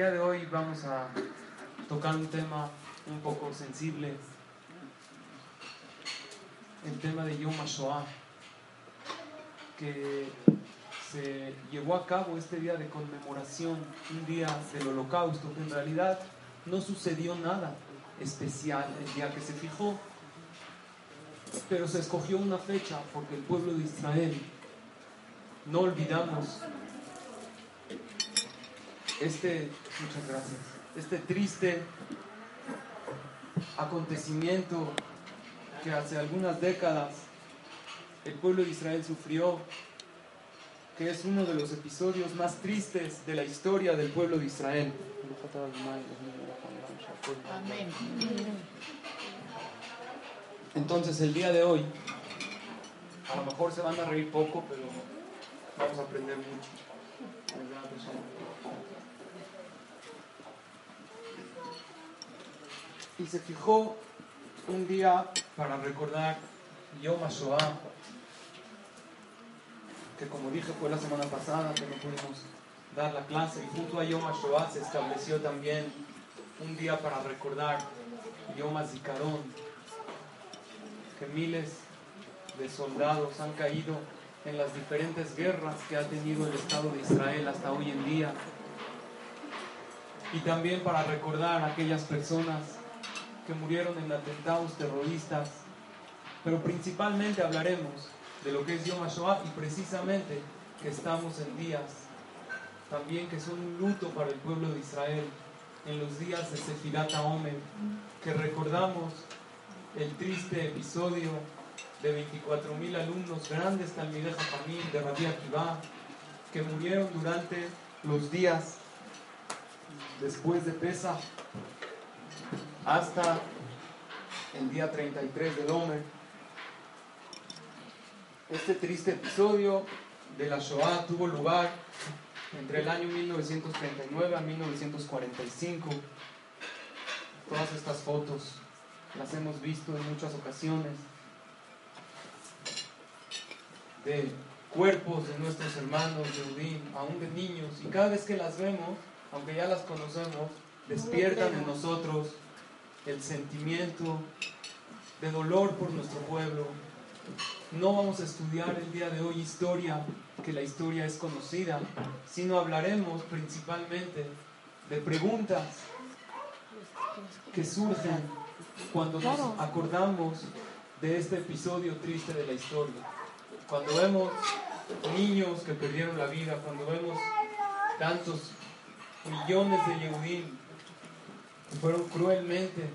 Día de hoy vamos a tocar un tema un poco sensible, el tema de Yom HaShoah, que se llevó a cabo este día de conmemoración, un día del holocausto, que en realidad no sucedió nada especial el día que se fijó, pero se escogió una fecha porque el pueblo de Israel, no olvidamos este, muchas gracias, este triste acontecimiento que hace algunas décadas el pueblo de Israel sufrió, que es uno de los episodios más tristes de la historia del pueblo de Israel. Entonces el día de hoy, a lo mejor se van a reír poco, pero vamos a aprender mucho. Y se fijó un día para recordar Yom HaShoah, que como dije fue la semana pasada que no pudimos dar la clase, y junto a Yom HaShoah se estableció también un día para recordar Yom HaZikaron, que miles de soldados han caído en las diferentes guerras que ha tenido el Estado de Israel hasta hoy en día. Y también para recordar a aquellas personas que murieron en atentados terroristas. Pero principalmente hablaremos de lo que es Yom HaShoah y precisamente que estamos en días también que son un luto para el pueblo de Israel, en los días de Sefirat Omer, que recordamos el triste episodio de 24.000 alumnos grandes Talmideh Jajamim de Rabbi Akiva que murieron durante los días después de Pesach hasta el día 33 del Omer. Este triste episodio de la Shoah tuvo lugar entre el año 1939 a 1945. Todas estas fotos las hemos visto en muchas ocasiones de cuerpos de nuestros hermanos de Udín, aún de niños, y cada vez que las vemos, aunque ya las conocemos, despiertan en nosotros el sentimiento de dolor por nuestro pueblo. No vamos a estudiar el día de hoy historia, que la historia es conocida, sino hablaremos principalmente de preguntas que surgen cuando nos acordamos de este episodio triste de la historia. Cuando vemos niños que perdieron la vida, cuando vemos tantos millones de Yehudim que fueron cruelmente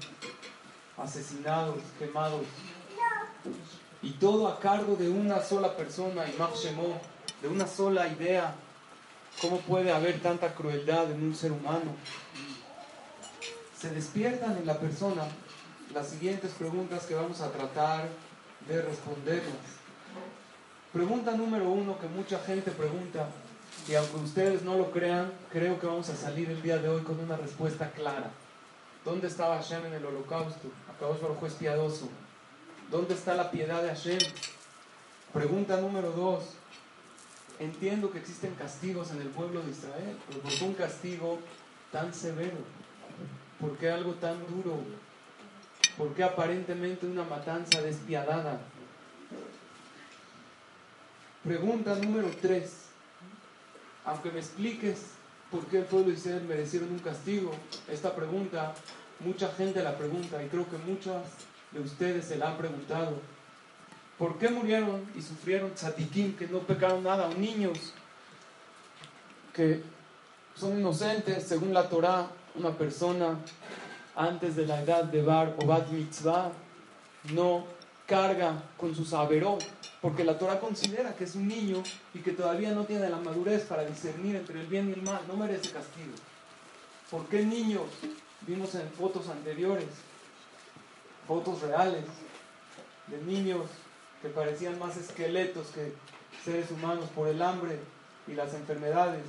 asesinados, quemados, y todo a cargo de una sola persona, Imam Shemó, de una sola idea. ¿Cómo puede haber tanta crueldad en un ser humano? Se despiertan en la persona las siguientes preguntas que vamos a tratar de responderlas. Pregunta número uno que mucha gente pregunta, y aunque ustedes no lo crean, creo que vamos a salir el día de hoy con una respuesta clara. ¿Dónde estaba Hashem en el holocausto? Acabó su es piadoso. ¿Dónde está la piedad de Hashem? Pregunta número dos. Entiendo que existen castigos en el pueblo de Israel, pero ¿por qué un castigo tan severo? ¿Por qué algo tan duro? ¿Por qué aparentemente una matanza despiadada? Pregunta número tres. Aunque me expliques por qué el pueblo de Israel merecieron un castigo, esta pregunta mucha gente la pregunta y creo que muchas de ustedes se la han preguntado. ¿Por qué murieron y sufrieron tzatikim que no pecaron nada? O niños que son inocentes, según la Torah, una persona antes de la edad de Bar o Bat Mitzvah no carga con su saberó, porque la Torah considera que es un niño y que todavía no tiene la madurez para discernir entre el bien y el mal, no merece castigo. ¿Por qué niños? Vimos en fotos anteriores, fotos reales, de niños que parecían más esqueletos que seres humanos por el hambre y las enfermedades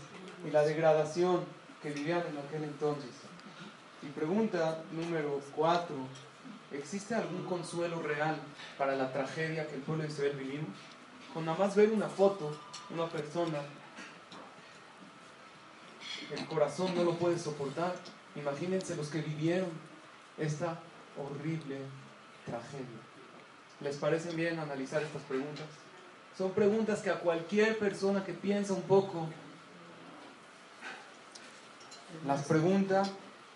y la degradación que vivían en aquel entonces. Y pregunta número cuatro, ¿existe algún consuelo real para la tragedia que el pueblo de Israel vivimos? Con nada más ver una foto, una persona, el corazón no lo puede soportar. Imagínense los que vivieron esta horrible tragedia. ¿Les parece bien analizar estas preguntas? Son preguntas que a cualquier persona que piensa un poco las pregunta,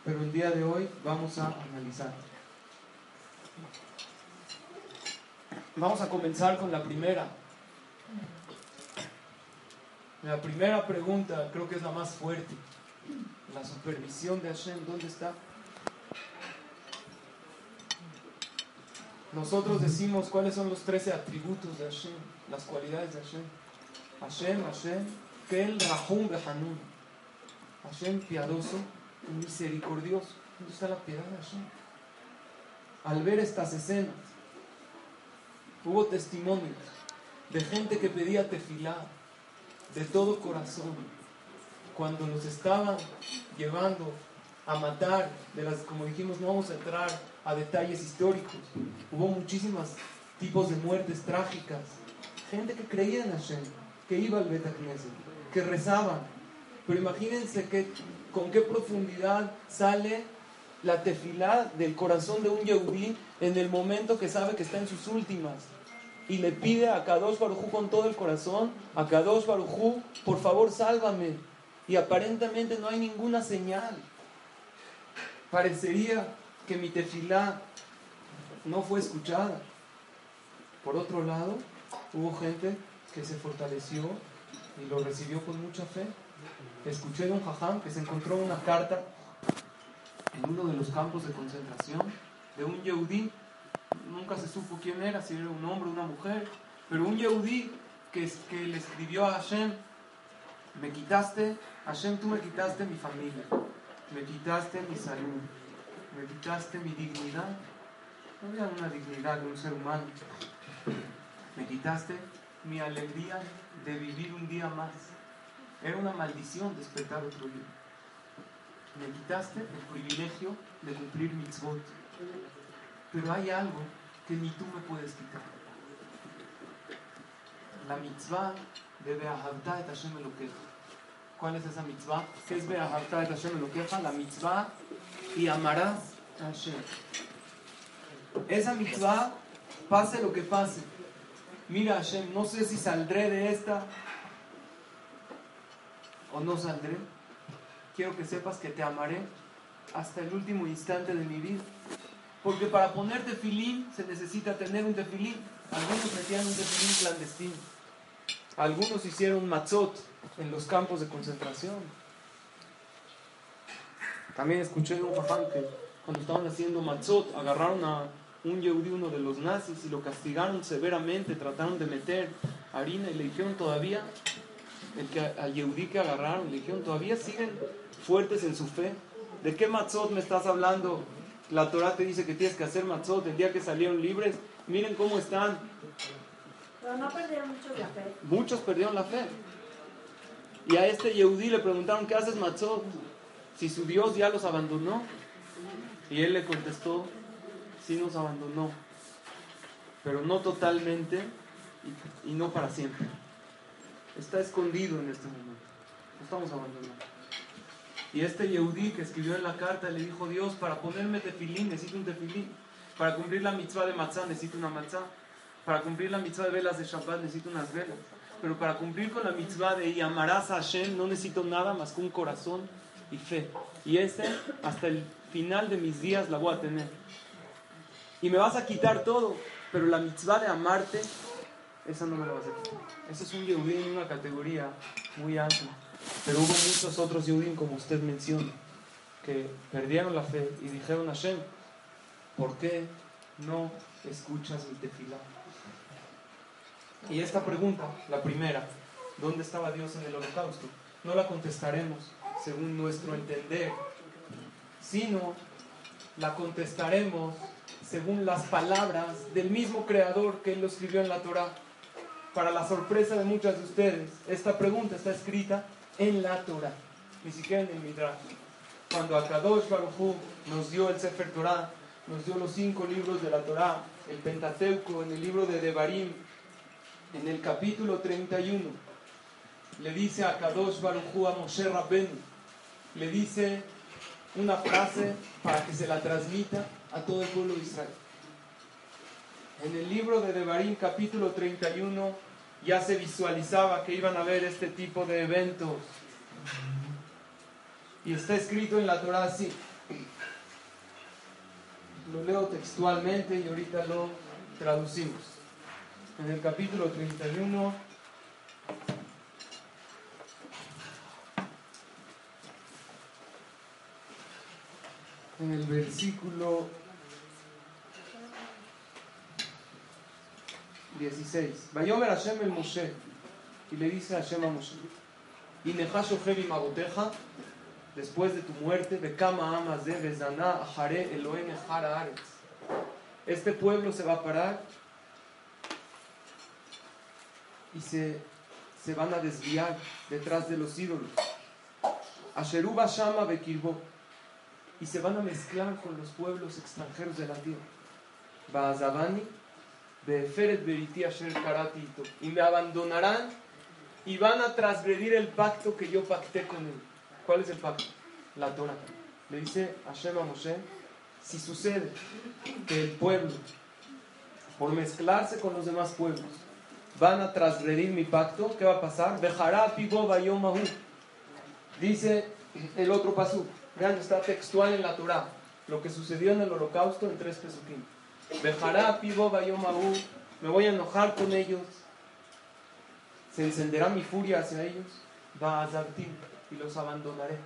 pero el día de hoy vamos a analizar. Vamos a comenzar con la primera. La primera pregunta creo que es la más fuerte. La supervisión de Hashem, ¿dónde está? Nosotros decimos cuáles son los 13 atributos de Hashem, las cualidades de Hashem. Hashem, Hashem, Kel, Rahum, Behanun. Hashem piadoso y misericordioso. ¿Dónde está la piedad de Hashem? Al ver estas escenas, hubo testimonios de gente que pedía tefilá de todo corazón cuando los estaban llevando a matar, de las, como dijimos, no vamos a entrar a detalles históricos. Hubo muchísimos tipos de muertes trágicas. Gente que creía en Hashem, que iba al Beta que rezaban. Pero imagínense que, con qué profundidad sale la tefilá del corazón de un yehudí en el momento que sabe que está en sus últimas. Y le pide a Kadosh Barujú con todo el corazón, a Kadosh Barujú, por favor sálvame. Y aparentemente no hay ninguna señal. Parecería que mi tefilá no fue escuchada. Por otro lado, hubo gente que se fortaleció y lo recibió con mucha fe. Escuché de un jajam que se encontró una carta en uno de los campos de concentración de un yehudí. Nunca se supo quién era, si era un hombre o una mujer, pero un yehudí que, que le escribió a Hashem, me quitaste, Hashem, tú me quitaste mi familia, me quitaste mi salud, me quitaste mi dignidad. No había una dignidad de un ser humano. Me quitaste mi alegría de vivir un día más. Era una maldición despertar otro día. Me quitaste el privilegio de cumplir mitzvot. Pero hay algo que ni tú me puedes quitar. La mitzvah de Beahavta et Hashem Elokecha. ¿Cuál es esa mitzvah? ¿Qué es Beahavta et Hashem Elokecha? La mitzvah y amarás a Hashem. Esa mitzvah, pase lo que pase. Mira Hashem, no sé si saldré de esta o no saldré. Quiero que sepas que te amaré hasta el último instante de mi vida. Porque para poner tefilín se necesita tener un tefilín. Algunos metían un tefilín clandestino. Algunos hicieron matzot en los campos de concentración. También escuché de un jajam que cuando estaban haciendo matzot agarraron a un yehudí, uno de los nazis, y lo castigaron severamente, trataron de meter harina y le dijeron todavía, el que, al yehudí que agarraron, le dijeron todavía siguen fuertes en su fe. ¿De qué matzot me estás hablando? La Torah te dice que tienes que hacer matzot el día que salieron libres. Miren cómo están. Pero no perdieron mucho la fe. Muchos perdieron la fe. Y a este Yehudí le preguntaron, ¿qué haces matzot? Si su Dios ya los abandonó. Y él le contestó, sí nos abandonó, pero no totalmente y, y no para siempre. Está escondido en este momento. No estamos abandonados. Y este Yehudí que escribió en la carta le dijo, Dios, para ponerme tefilín necesito un tefilín. Para cumplir la mitzvah de matzah necesito una matzah. Para cumplir la mitzvah de velas de Shabbat necesito unas velas. Pero para cumplir con la mitzvah de llamarás a Hashem no necesito nada más que un corazón y fe. Y ese, hasta el final de mis días, la voy a tener. Y me vas a quitar todo, pero la mitzvah de amarte, esa no me la vas a quitar. Ese es un Yehudí en una categoría muy alta. Pero hubo muchos otros Yehudim, como usted menciona, que perdieron la fe y dijeron a Hashem, ¿por qué no escuchas mi tefilá? Y esta pregunta, la primera, ¿dónde estaba Dios en el holocausto? No la contestaremos según nuestro entender sino la contestaremos según las palabras del mismo creador que él lo escribió en la Torah. Para la sorpresa de muchas de ustedes, esta pregunta está escrita en la Torah, ni siquiera en el Midrash. Cuando Akadosh Baruj nos dio el Sefer Torah, nos dio los cinco libros de la Torah, el Pentateuco, en el libro de Devarim, en el capítulo 31, le dice a Kadosh Baruj Hu a Moshe Rabbenu, le dice una frase para que se la transmita a todo el pueblo de Israel. En el libro de Devarim capítulo 31 ya se visualizaba que iban a haber este tipo de eventos. Y está escrito en la Torah así. Lo leo textualmente y ahorita lo traducimos. En el capítulo 31 en el versículo 16. Vayomer Hashem el Moshe. Y le dice a Hashem a Moshe. Y magoteja después de tu muerte, Bekama amas de Bezaná, Elohim Ejara Aretz. Este pueblo se va a parar y se, se van a desviar detrás de los ídolos. Asheruba Shama Bekirbo y se van a mezclar con los pueblos extranjeros de la tierra. Baazabani, Karatito. Y me abandonarán y van a transgredir el pacto que yo pacté con él. ¿Cuál es el pacto? La Torah. Le dice Hashem a Moshe, si sucede que el pueblo, por mezclarse con los demás pueblos, van a transgredir mi pacto, ¿qué va a pasar? Bejará Dice el otro pasú. Vean, está textual en la Torah. Lo que sucedió en el holocausto en tres pesuquín. Me voy a enojar con ellos. Se encenderá mi furia hacia ellos. Va a y los abandonaré.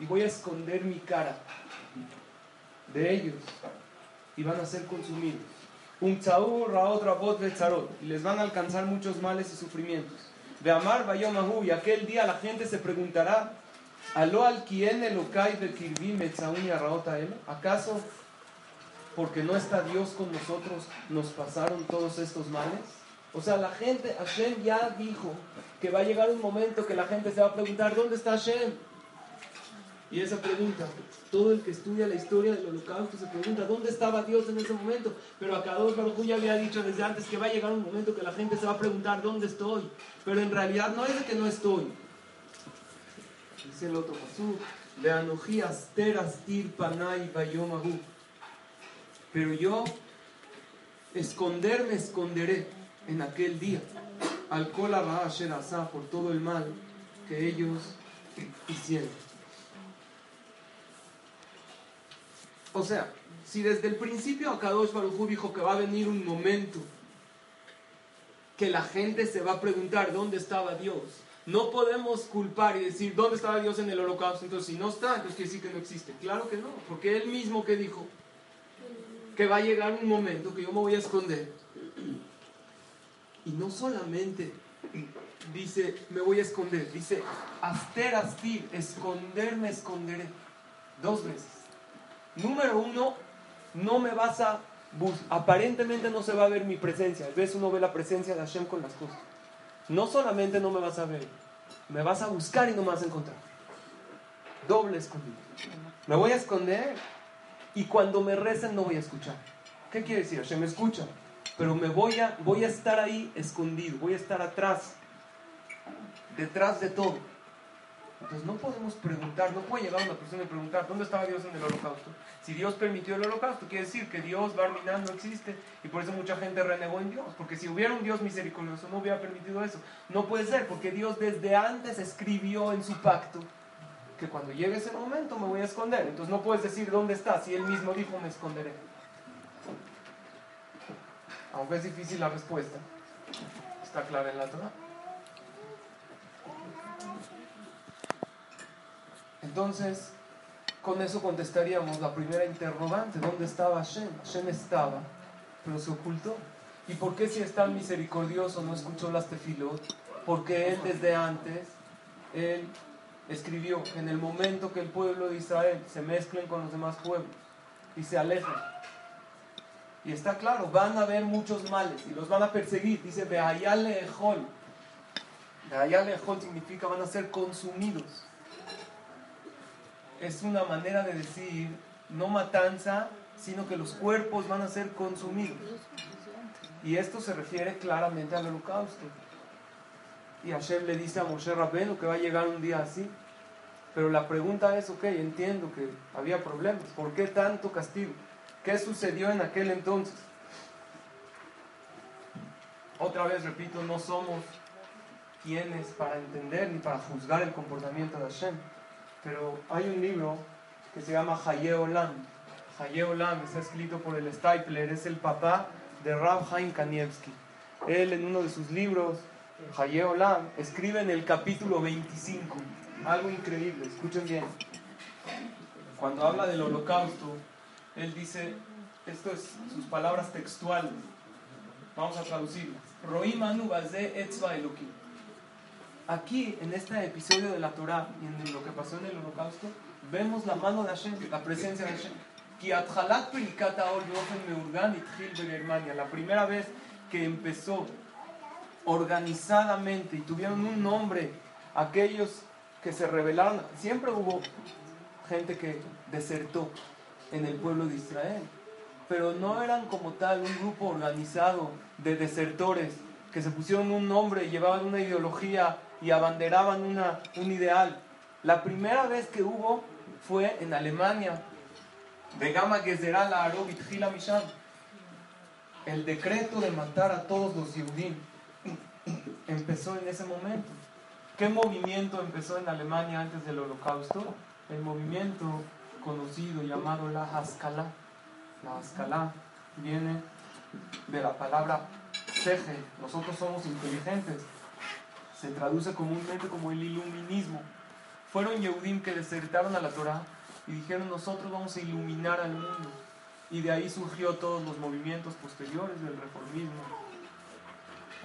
Y voy a esconder mi cara de ellos y van a ser consumidos. Un y les van a alcanzar muchos males y sufrimientos. De amar y aquel día la gente se preguntará: ¿Aló al quien Elokai de Kirbi ¿Acaso porque no está Dios con nosotros nos pasaron todos estos males? O sea, la gente, Hashem ya dijo que va a llegar un momento que la gente se va a preguntar: ¿Dónde está Hashem? Y esa pregunta, todo el que estudia la historia del holocausto se pregunta, ¿dónde estaba Dios en ese momento? Pero acá dos Baruj ya había dicho desde antes que va a llegar un momento que la gente se va a preguntar, ¿dónde estoy? Pero en realidad no es de que no estoy. Dice el otro pasú, teras tir panay bayomahu. Pero yo esconderme esconderé en aquel día al kola por todo el mal que ellos hicieron. O sea, si desde el principio Akadosh Baruj dijo que va a venir un momento que la gente se va a preguntar dónde estaba Dios, no podemos culpar y decir dónde estaba Dios en el holocausto. Entonces, si no está, entonces quiere decir que no existe. Claro que no, porque él mismo que dijo que va a llegar un momento que yo me voy a esconder. Y no solamente dice, me voy a esconder, dice, aster astir, esconderme, esconderé. Dos veces. Número uno, no me vas a aparentemente no se va a ver mi presencia. A veces uno ve la presencia de Hashem con las cosas. No solamente no me vas a ver, me vas a buscar y no me vas a encontrar. Doble escondido. Me voy a esconder y cuando me recen no voy a escuchar. ¿Qué quiere decir? Hashem me escucha, pero me voy a, voy a estar ahí escondido, voy a estar atrás, detrás de todo. Entonces no podemos preguntar, no puede llegar una persona y preguntar, ¿dónde estaba Dios en el holocausto? Si Dios permitió el holocausto, quiere decir que Dios, Barminan, no existe y por eso mucha gente renegó en Dios. Porque si hubiera un Dios misericordioso, no hubiera permitido eso. No puede ser, porque Dios desde antes escribió en su pacto que cuando llegue ese momento me voy a esconder. Entonces no puedes decir dónde está, si Él mismo dijo me esconderé. Aunque es difícil la respuesta, está clara en la Torah. Entonces, con eso contestaríamos la primera interrogante, ¿dónde estaba Hashem? Hashem estaba, pero se ocultó. ¿Y por qué si es tan misericordioso no escuchó las tefilot? Porque él desde antes él escribió que en el momento que el pueblo de Israel se mezclen con los demás pueblos y se alejen, y está claro, van a haber muchos males y los van a perseguir. Dice, Beayale Ejol. Beayale Ejol significa van a ser consumidos. Es una manera de decir, no matanza, sino que los cuerpos van a ser consumidos. Y esto se refiere claramente al holocausto. Y Hashem le dice a Moshe Rabbeinu que va a llegar un día así. Pero la pregunta es, ok, entiendo que había problemas. ¿Por qué tanto castigo? ¿Qué sucedió en aquel entonces? Otra vez repito, no somos quienes para entender ni para juzgar el comportamiento de Hashem. Pero hay un libro que se llama Haye Olam. Haye Olam está escrito por el Stipler, es el papá de Rav Haim Kanievski. Él en uno de sus libros, Haye Olam, escribe en el capítulo 25 algo increíble, escuchen bien. Cuando habla del holocausto, él dice, esto es sus palabras textuales, vamos a traducirlas. Aquí, en este episodio de la Torah y en lo que pasó en el holocausto, vemos la mano de Hashem, la presencia de Hashem. La primera vez que empezó organizadamente y tuvieron un nombre aquellos que se rebelaron, siempre hubo gente que desertó en el pueblo de Israel, pero no eran como tal un grupo organizado de desertores que se pusieron un nombre, llevaban una ideología y abanderaban una, un ideal. La primera vez que hubo fue en Alemania, de Gama Gezeral a Gila Misham. El decreto de matar a todos los Yehudim empezó en ese momento. ¿Qué movimiento empezó en Alemania antes del holocausto? El movimiento conocido llamado la Haskalah. La Haskalah viene de la palabra Seje. Nosotros somos inteligentes. Se traduce comúnmente como el iluminismo. Fueron Yehudim que desertaron a la Torah y dijeron nosotros vamos a iluminar al mundo. Y de ahí surgió todos los movimientos posteriores del reformismo,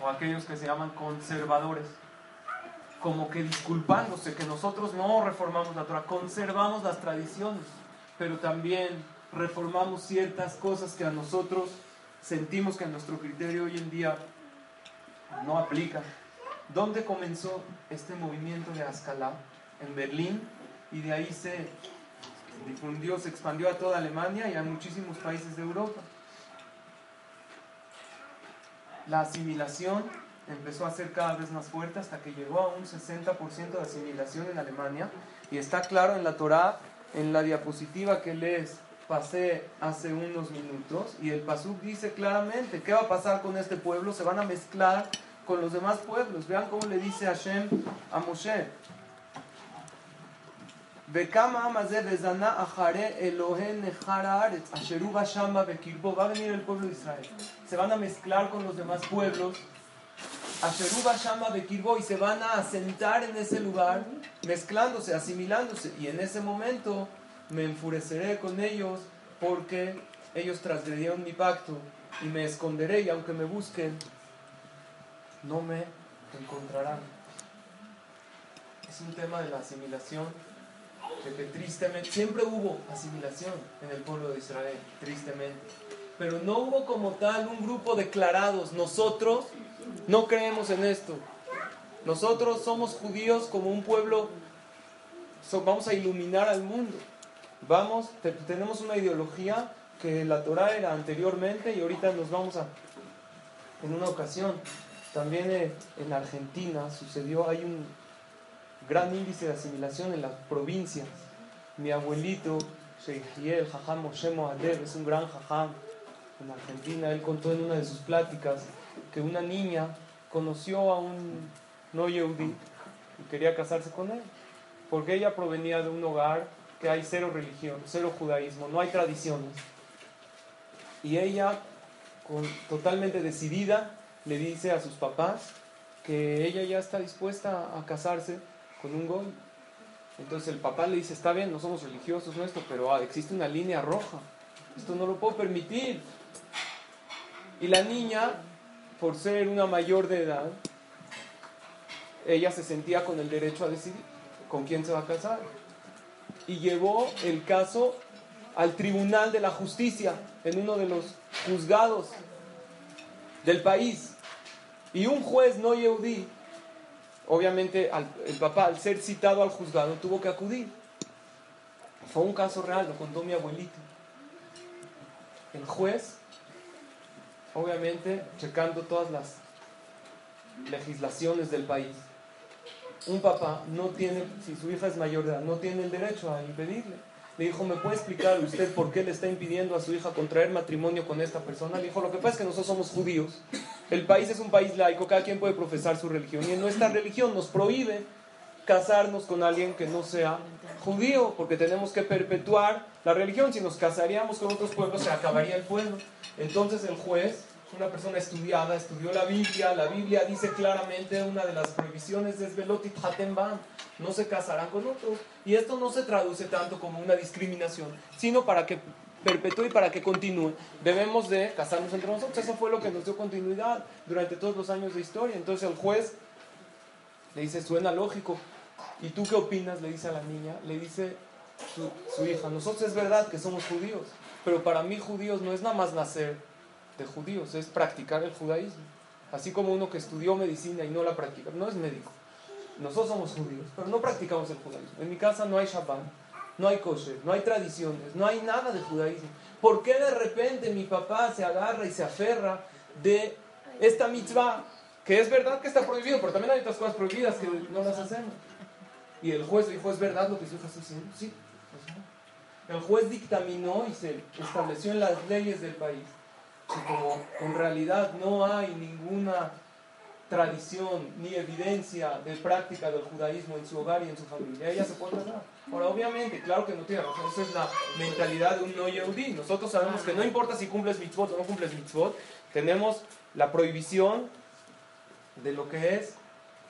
o aquellos que se llaman conservadores, como que disculpándose que nosotros no reformamos la Torah, conservamos las tradiciones, pero también reformamos ciertas cosas que a nosotros sentimos que a nuestro criterio hoy en día no aplican. ¿Dónde comenzó este movimiento de Ascalá? En Berlín, y de ahí se difundió, se expandió a toda Alemania y a muchísimos países de Europa. La asimilación empezó a ser cada vez más fuerte hasta que llegó a un 60% de asimilación en Alemania y está claro en la Torá, en la diapositiva que les pasé hace unos minutos y el Pasuk dice claramente qué va a pasar con este pueblo, se van a mezclar con los demás pueblos. Vean cómo le dice Hashem a Moshe. Va a venir el pueblo de Israel. Se van a mezclar con los demás pueblos. y se van a asentar en ese lugar, mezclándose, asimilándose. Y en ese momento me enfureceré con ellos porque ellos transgredieron mi pacto y me esconderé y aunque me busquen, no me encontrarán. Es un tema de la asimilación de que tristemente, siempre hubo asimilación en el pueblo de Israel, tristemente, pero no hubo como tal un grupo declarados, nosotros no creemos en esto, nosotros somos judíos como un pueblo, vamos a iluminar al mundo, vamos, tenemos una ideología que la Torah era anteriormente y ahorita nos vamos a, en una ocasión, también en Argentina sucedió, hay un, gran índice de asimilación en las provincias. Mi abuelito, el Jajam Moshe Moadev, es un gran jajam en Argentina. Él contó en una de sus pláticas que una niña conoció a un no yehudi y quería casarse con él. Porque ella provenía de un hogar que hay cero religión, cero judaísmo, no hay tradiciones. Y ella, totalmente decidida, le dice a sus papás que ella ya está dispuesta a casarse con un gol. Entonces el papá le dice, está bien, no somos religiosos, no esto, pero ah, existe una línea roja. Esto no lo puedo permitir. Y la niña, por ser una mayor de edad, ella se sentía con el derecho a decidir con quién se va a casar. Y llevó el caso al Tribunal de la Justicia, en uno de los juzgados del país. Y un juez no yeudí, obviamente el papá al ser citado al juzgado tuvo que acudir. Fue un caso real, lo contó mi abuelito. El juez, obviamente, checando todas las legislaciones del país, un papá no tiene, si su hija es mayor de edad, no tiene el derecho a impedirle. Le dijo, ¿me puede explicar usted por qué le está impidiendo a su hija contraer matrimonio con esta persona? Le dijo, lo que pasa es que nosotros somos judíos. El país es un país laico, cada quien puede profesar su religión. Y en nuestra religión nos prohíbe casarnos con alguien que no sea judío, porque tenemos que perpetuar la religión. Si nos casaríamos con otros pueblos, se acabaría el pueblo. Entonces el juez una persona estudiada, estudió la Biblia, la Biblia dice claramente una de las prohibiciones es Velotit Hatenbam, no se casarán con otros. Y esto no se traduce tanto como una discriminación, sino para que perpetúe y para que continúe. Debemos de casarnos entre nosotros. Eso fue lo que nos dio continuidad durante todos los años de historia. Entonces el juez le dice, suena lógico. ¿Y tú qué opinas? Le dice a la niña, le dice su, hija, nosotros es verdad que somos judíos, pero para mí judíos no es nada más nacer de judíos, es practicar el judaísmo. Así como uno que estudió medicina y no la practica, no es médico. Nosotros somos judíos, pero no practicamos el judaísmo. En mi casa no hay Shabbat, no hay kosher, no hay tradiciones, no hay nada de judaísmo. ¿Por qué de repente mi papá se agarra y se aferra de esta mitzvah? Que es verdad que está prohibido, pero también hay otras cosas prohibidas que no las hacemos. Y el juez dijo, ¿es verdad lo que hija está haciendo? Sí. El juez dictaminó y se estableció en las leyes del país y como en realidad no hay ninguna tradición ni evidencia de práctica del judaísmo en su hogar y en su familia, ella se puede casar. Ahora, obviamente, claro que no tiene razón, esa es la mentalidad de un no yehudí. Nosotros sabemos que no importa si cumples mitzvot o no cumples mitzvot, tenemos la prohibición de lo que es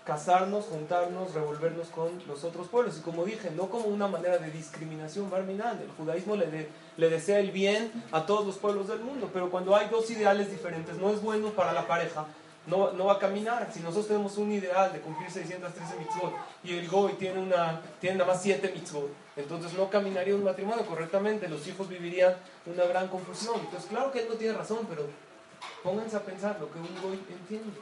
casarnos, juntarnos, revolvernos con los otros pueblos. Y como dije, no como una manera de discriminación barminal. El judaísmo le, le desea el bien a todos los pueblos del mundo, pero cuando hay dos ideales diferentes, no es bueno para la pareja. No, no va a caminar. Si nosotros tenemos un ideal de cumplir 613 mitzvot y el Goy tiene, una, tiene nada más 7 mitzvot, entonces no caminaría un matrimonio correctamente, los hijos vivirían una gran confusión. Entonces, claro que él no tiene razón, pero pónganse a pensar lo que un Goy entiende.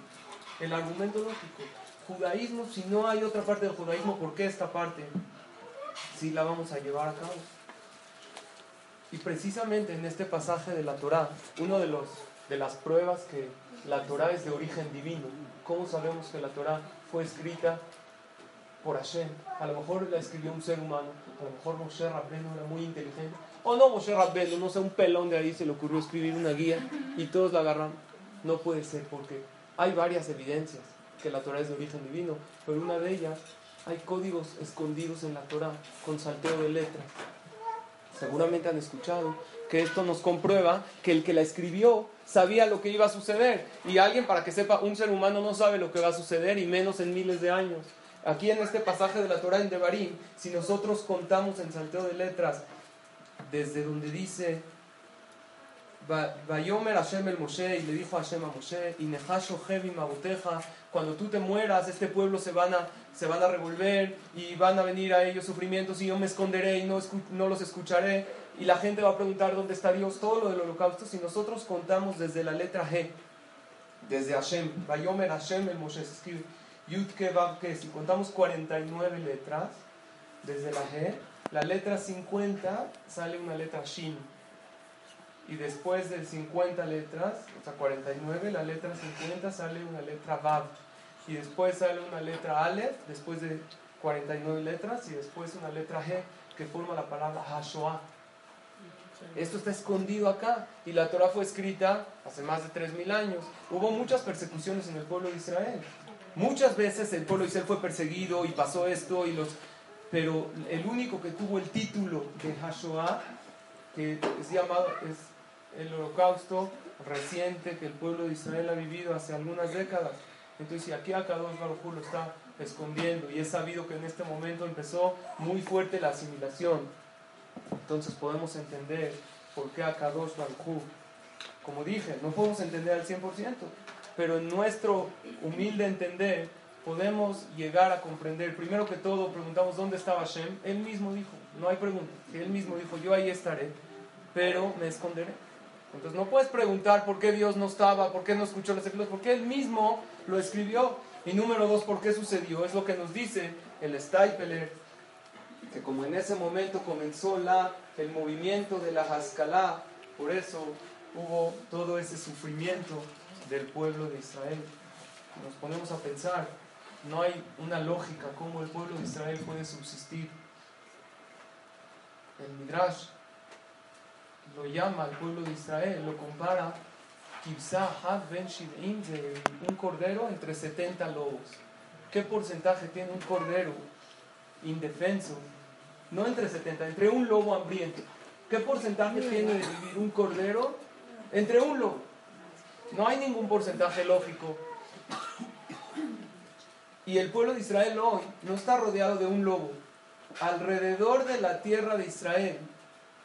El argumento lógico judaísmo, si no hay otra parte del judaísmo, ¿por qué esta parte sí la vamos a llevar a cabo? Y precisamente en este pasaje de la Torá, uno de los de las pruebas que la Torá es de origen divino. ¿Cómo sabemos que la Torá fue escrita por Hashem? A lo mejor la escribió un ser humano, a lo mejor Moshe Rabbenu era muy inteligente, o no Moshe Rabbenu, no sé, un pelón de ahí se le ocurrió escribir una guía y todos la agarran. No puede ser porque hay varias evidencias que la Torah es de origen divino, pero una de ellas hay códigos escondidos en la Torah con salteo de letras. Seguramente han escuchado que esto nos comprueba que el que la escribió sabía lo que iba a suceder. Y alguien, para que sepa, un ser humano no sabe lo que va a suceder y menos en miles de años. Aquí en este pasaje de la Torah en Devarim, si nosotros contamos en salteo de letras, desde donde dice Vayomer Hashem el Moshe, y le dijo Hashem a Moshe, y cuando tú te mueras, este pueblo se van, a, se van a revolver y van a venir a ellos sufrimientos y yo me esconderé y no, no los escucharé. Y la gente va a preguntar dónde está Dios, todo lo del holocausto. Si nosotros contamos desde la letra G, desde Hashem, Vayomer Hashem el Moshe, se escribe Yudke Ke, si contamos 49 letras, desde la G, la letra 50 sale una letra Shin y después de 50 letras, o sea, 49, la letra 50 sale una letra Vav. Y después sale una letra Aleph, después de 49 letras, y después una letra G que forma la palabra Hashoah. Esto está escondido acá y la Torah fue escrita hace más de 3.000 años. Hubo muchas persecuciones en el pueblo de Israel. Muchas veces el pueblo de Israel fue perseguido y pasó esto y los... Pero el único que tuvo el título de Hashoah, que es llamado, es el holocausto reciente que el pueblo de Israel ha vivido hace algunas décadas. Entonces, aquí Akadosh Baruj lo está escondiendo y es sabido que en este momento empezó muy fuerte la asimilación, entonces podemos entender por qué Akadosh Baruj como dije, no podemos entender al 100%, pero en nuestro humilde entender podemos llegar a comprender, primero que todo, preguntamos dónde estaba Hashem. Él mismo dijo, no hay pregunta. Él mismo dijo, yo ahí estaré, pero me esconderé. Entonces no puedes preguntar por qué Dios no estaba, por qué no escuchó las eclosias, porque Él mismo lo escribió. Y número dos, ¿por qué sucedió? Es lo que nos dice el Staipeler, que como en ese momento comenzó la, el movimiento de la Haskalah, por eso hubo todo ese sufrimiento del pueblo de Israel. Nos ponemos a pensar, no hay una lógica cómo el pueblo de Israel puede subsistir. El Midrash lo llama al pueblo de Israel, lo compara un cordero entre 70 lobos. ¿Qué porcentaje tiene un cordero indefenso? No entre 70, entre un lobo hambriento. ¿Qué porcentaje tiene de vivir un cordero entre un lobo? No hay ningún porcentaje lógico. Y el pueblo de Israel hoy no está rodeado de un lobo. Alrededor de la tierra de Israel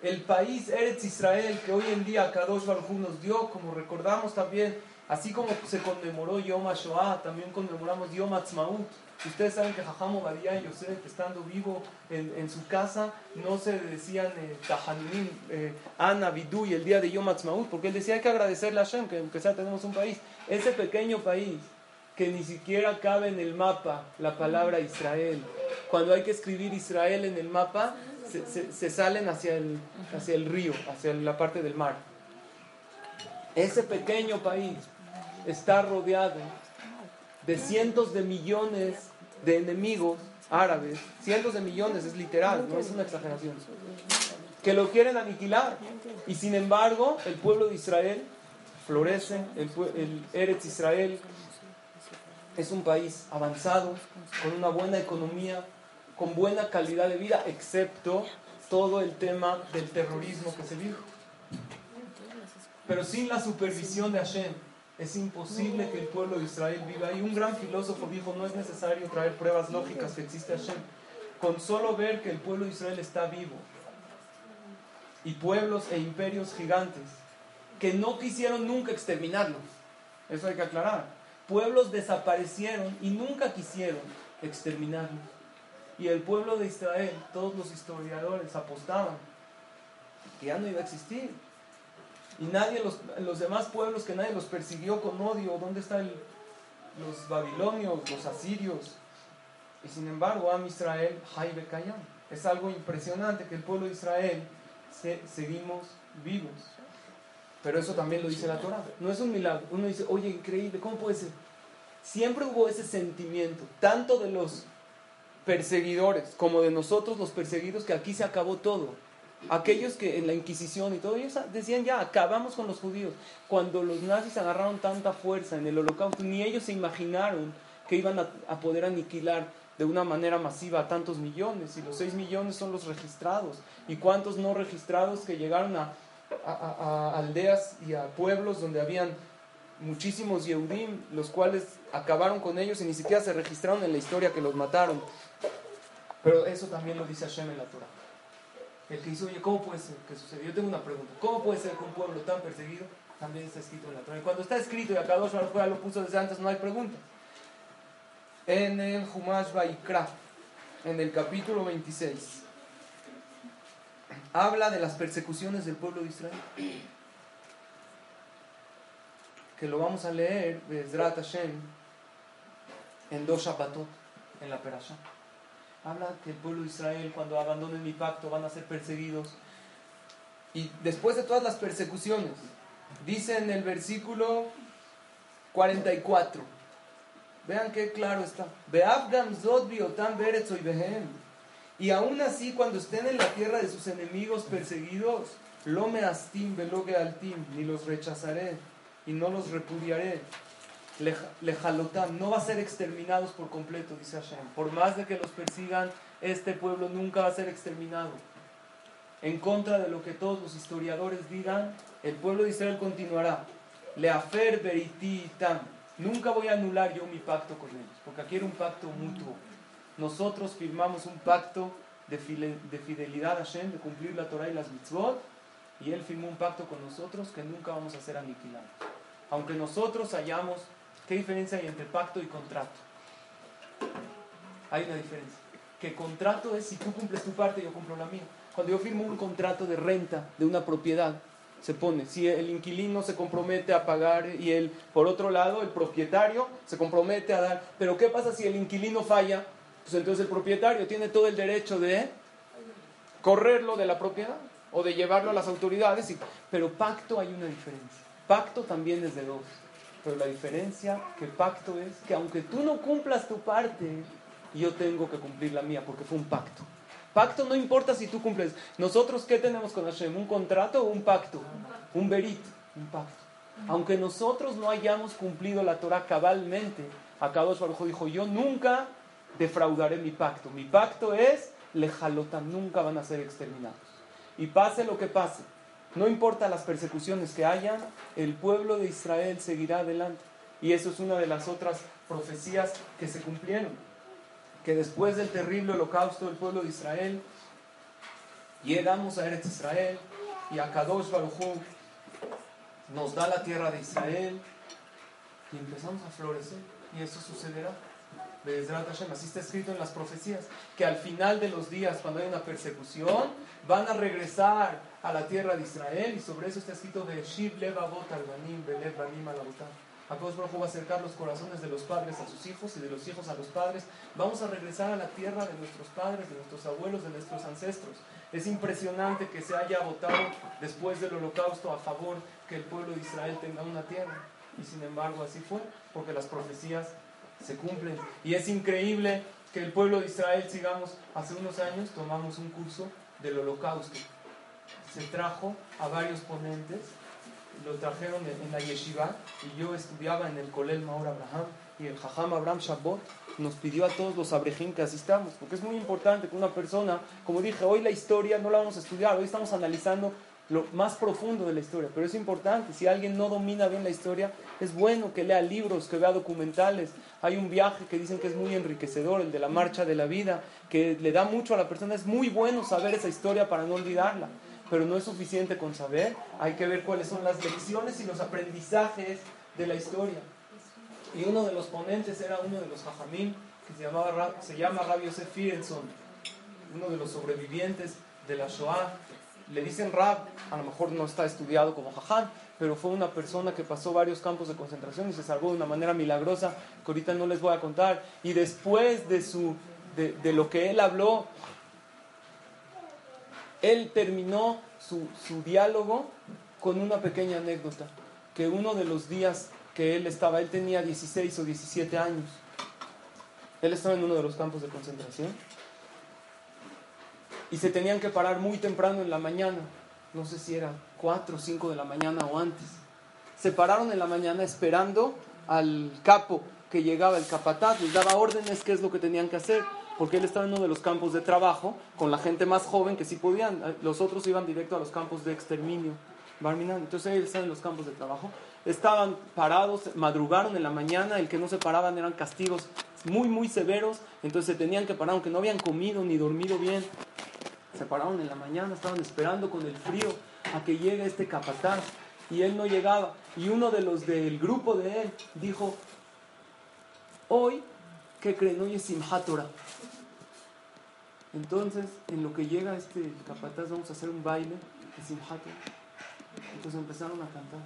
el país Eretz Israel que hoy en día Kadosh Baruj nos dio, como recordamos también, así como se conmemoró Yom HaShoah, también conmemoramos Yom HaTzmaut. Ustedes saben que Jajam Obadiah y Yosef, estando vivo en, su casa, no se decían eh, Tahanunim, eh, Ana, Bidú y el día de Yom HaTzmaut, porque él decía hay que agradecerle a Hashem, que aunque sea tenemos un país. Ese pequeño país que ni siquiera cabe en el mapa la palabra Israel. Cuando hay que escribir Israel en el mapa, se, salen hacia el, hacia el río, hacia la parte del mar. Ese pequeño país está rodeado de cientos de millones de enemigos árabes, cientos de millones, es literal, no es una exageración, que lo quieren aniquilar. Y sin embargo, el pueblo de Israel florece, el, el Eretz Israel es un país avanzado, con una buena economía, con buena calidad de vida, excepto todo el tema del terrorismo que se dijo. Pero sin la supervisión de Hashem, es imposible que el pueblo de Israel viva. Y un gran filósofo dijo, no es necesario traer pruebas lógicas que existe Hashem. Con solo ver que el pueblo de Israel está vivo. Y pueblos e imperios gigantes que no quisieron nunca exterminarlos. Eso hay que aclarar. Pueblos desaparecieron y nunca quisieron exterminarlos. Y el pueblo de Israel, todos los historiadores apostaban que ya no iba a existir. Y nadie, los, los demás pueblos, que nadie los persiguió con odio. ¿Dónde están los babilonios, los asirios? Y sin embargo, Am Israel, Jaibe Kayam. Es algo impresionante que el pueblo de Israel se, seguimos vivos. Pero eso también lo dice la Torah. No es un milagro. Uno dice, oye, increíble, ¿cómo puede ser? Siempre hubo ese sentimiento, tanto de los perseguidores, como de nosotros los perseguidos, que aquí se acabó todo. Aquellos que en la Inquisición y todo, ellos decían ya, acabamos con los judíos. Cuando los nazis agarraron tanta fuerza en el holocausto, ni ellos se imaginaron que iban a, poder aniquilar de una manera masiva a tantos millones. Y los 6 millones son los registrados. ¿Y cuántos no registrados que llegaron a, a aldeas y a pueblos donde habían muchísimos Yehudim, los cuales acabaron con ellos y ni siquiera se registraron en la historia que los mataron? Pero eso también lo dice Hashem en la Torah. El que dice, oye, ¿cómo puede ser que sucedió? Yo tengo una pregunta. ¿Cómo puede ser que un pueblo tan perseguido también está escrito en la Torah? Y cuando está escrito y acá dos ya lo puso desde antes, no hay pregunta. En el Humash Vaikra, en el capítulo 26, habla de las persecuciones del pueblo de Israel. Que lo vamos a leer, Bezrat Hashem, en dos Shabbatot, en la Perashah habla que el pueblo de Israel cuando abandonen mi pacto van a ser perseguidos. Y después de todas las persecuciones, dice en el versículo 44, vean qué claro está, y aún así cuando estén en la tierra de sus enemigos perseguidos, lo me astim, velogue altim, ni los rechazaré y no los repudiaré lejalotam, no va a ser exterminados por completo, dice Hashem. Por más de que los persigan, este pueblo nunca va a ser exterminado. En contra de lo que todos los historiadores digan, el pueblo de Israel continuará. Leafer. Nunca voy a anular yo mi pacto con ellos, porque aquí era un pacto mutuo. Nosotros firmamos un pacto de, fidelidad a Hashem, de cumplir la Torah y las mitzvot, y él firmó un pacto con nosotros que nunca vamos a ser aniquilados. Aunque nosotros hayamos ¿Qué diferencia hay entre pacto y contrato? hay una diferencia. Que contrato es si tú cumples tu parte, yo cumplo la mía. Cuando yo firmo un contrato de renta de una propiedad, se pone, si el inquilino se compromete a pagar y el, por otro lado, el propietario se compromete a dar. Pero ¿qué pasa si el inquilino falla? Pues entonces el propietario tiene todo el derecho de correrlo de la propiedad o de llevarlo a las autoridades. Y, pero pacto hay una diferencia. Pacto también es de dos. Pero la diferencia que pacto es que aunque tú no cumplas tu parte, yo tengo que cumplir la mía porque fue un pacto. Pacto no importa si tú cumples. Nosotros, ¿qué tenemos con Hashem? ¿Un contrato o un pacto? Un berit, un pacto. Aunque nosotros no hayamos cumplido la Torah cabalmente, Akadosh Baruj dijo, yo nunca defraudaré mi pacto. Mi pacto es, lejalota, nunca van a ser exterminados. Y pase lo que pase, no importa las persecuciones que hayan, el pueblo de Israel seguirá adelante. Y eso es una de las otras profecías que se cumplieron que después del terrible holocausto del pueblo de Israel, llegamos a Eretz Israel y a Kadosh Baruj nos da la tierra de Israel y empezamos a florecer. Y eso sucederá. Así está escrito en las profecías, que al final de los días, cuando hay una persecución, van a regresar a la tierra de Israel y sobre eso está escrito de Shib Levavot al Banim, Belev Banim Akadosh Baruj va a acercar los corazones de los padres a sus hijos y de los hijos a los padres. Vamos a regresar a la tierra de nuestros padres, de nuestros abuelos, de nuestros ancestros. Es impresionante que se haya votado después del holocausto a favor que el pueblo de Israel tenga una tierra. Y sin embargo así fue, porque las profecías se cumplen. Y es increíble que el pueblo de Israel, sigamos, hace unos años tomamos un curso del holocausto. Se trajo a varios ponentes lo trajeron en la yeshiva y yo estudiaba en el Kolel Maor Abraham y el Jajam Abraham Shabbat nos pidió a todos los abrejim que asistamos, porque es muy importante que una persona, como dije, hoy la historia no la vamos a estudiar, hoy estamos analizando lo más profundo de la historia, pero es importante, si alguien no domina bien la historia, es bueno que lea libros, que vea documentales. Hay un viaje que dicen que es muy enriquecedor, el de la marcha de la vida, que le da mucho a la persona, es muy bueno saber esa historia para no olvidarla pero no es suficiente con saber, hay que ver cuáles son las lecciones y los aprendizajes de la historia. Y uno de los ponentes era uno de los hajamim, que se, llamaba, se llama Rabbi Yosef uno de los sobrevivientes de la Shoah. Le dicen Rab, a lo mejor no está estudiado como jajam, pero fue una persona que pasó varios campos de concentración y se salvó de una manera milagrosa que ahorita no les voy a contar. Y después de, su, de, lo que él habló, él terminó su, diálogo con una pequeña anécdota, que uno de los días que él estaba, él tenía 16 o 17 años, él estaba en uno de los campos de concentración y se tenían que parar muy temprano en la mañana, no sé si era 4 o 5 de la mañana o antes. Se pararon en la mañana esperando al capo que llegaba, el capataz, les daba órdenes qué es lo que tenían que hacer porque él estaba en uno de los campos de trabajo con la gente más joven que sí podían. Los otros iban directo a los campos de exterminio. Entonces él estaba en los campos de trabajo. Estaban parados, madrugaron en la mañana, el que no se paraban eran castigos muy, muy severos. Entonces se tenían que parar, aunque no habían comido ni dormido bien. Se pararon en la mañana, estaban esperando con el frío a que llegue este capataz. Y él no llegaba. Y uno de los del grupo de él dijo, hoy ¿Qué creen? Hoy es Simchat Entonces, en lo que llega este capataz, vamos a hacer un baile de Simchat Entonces empezaron a cantar.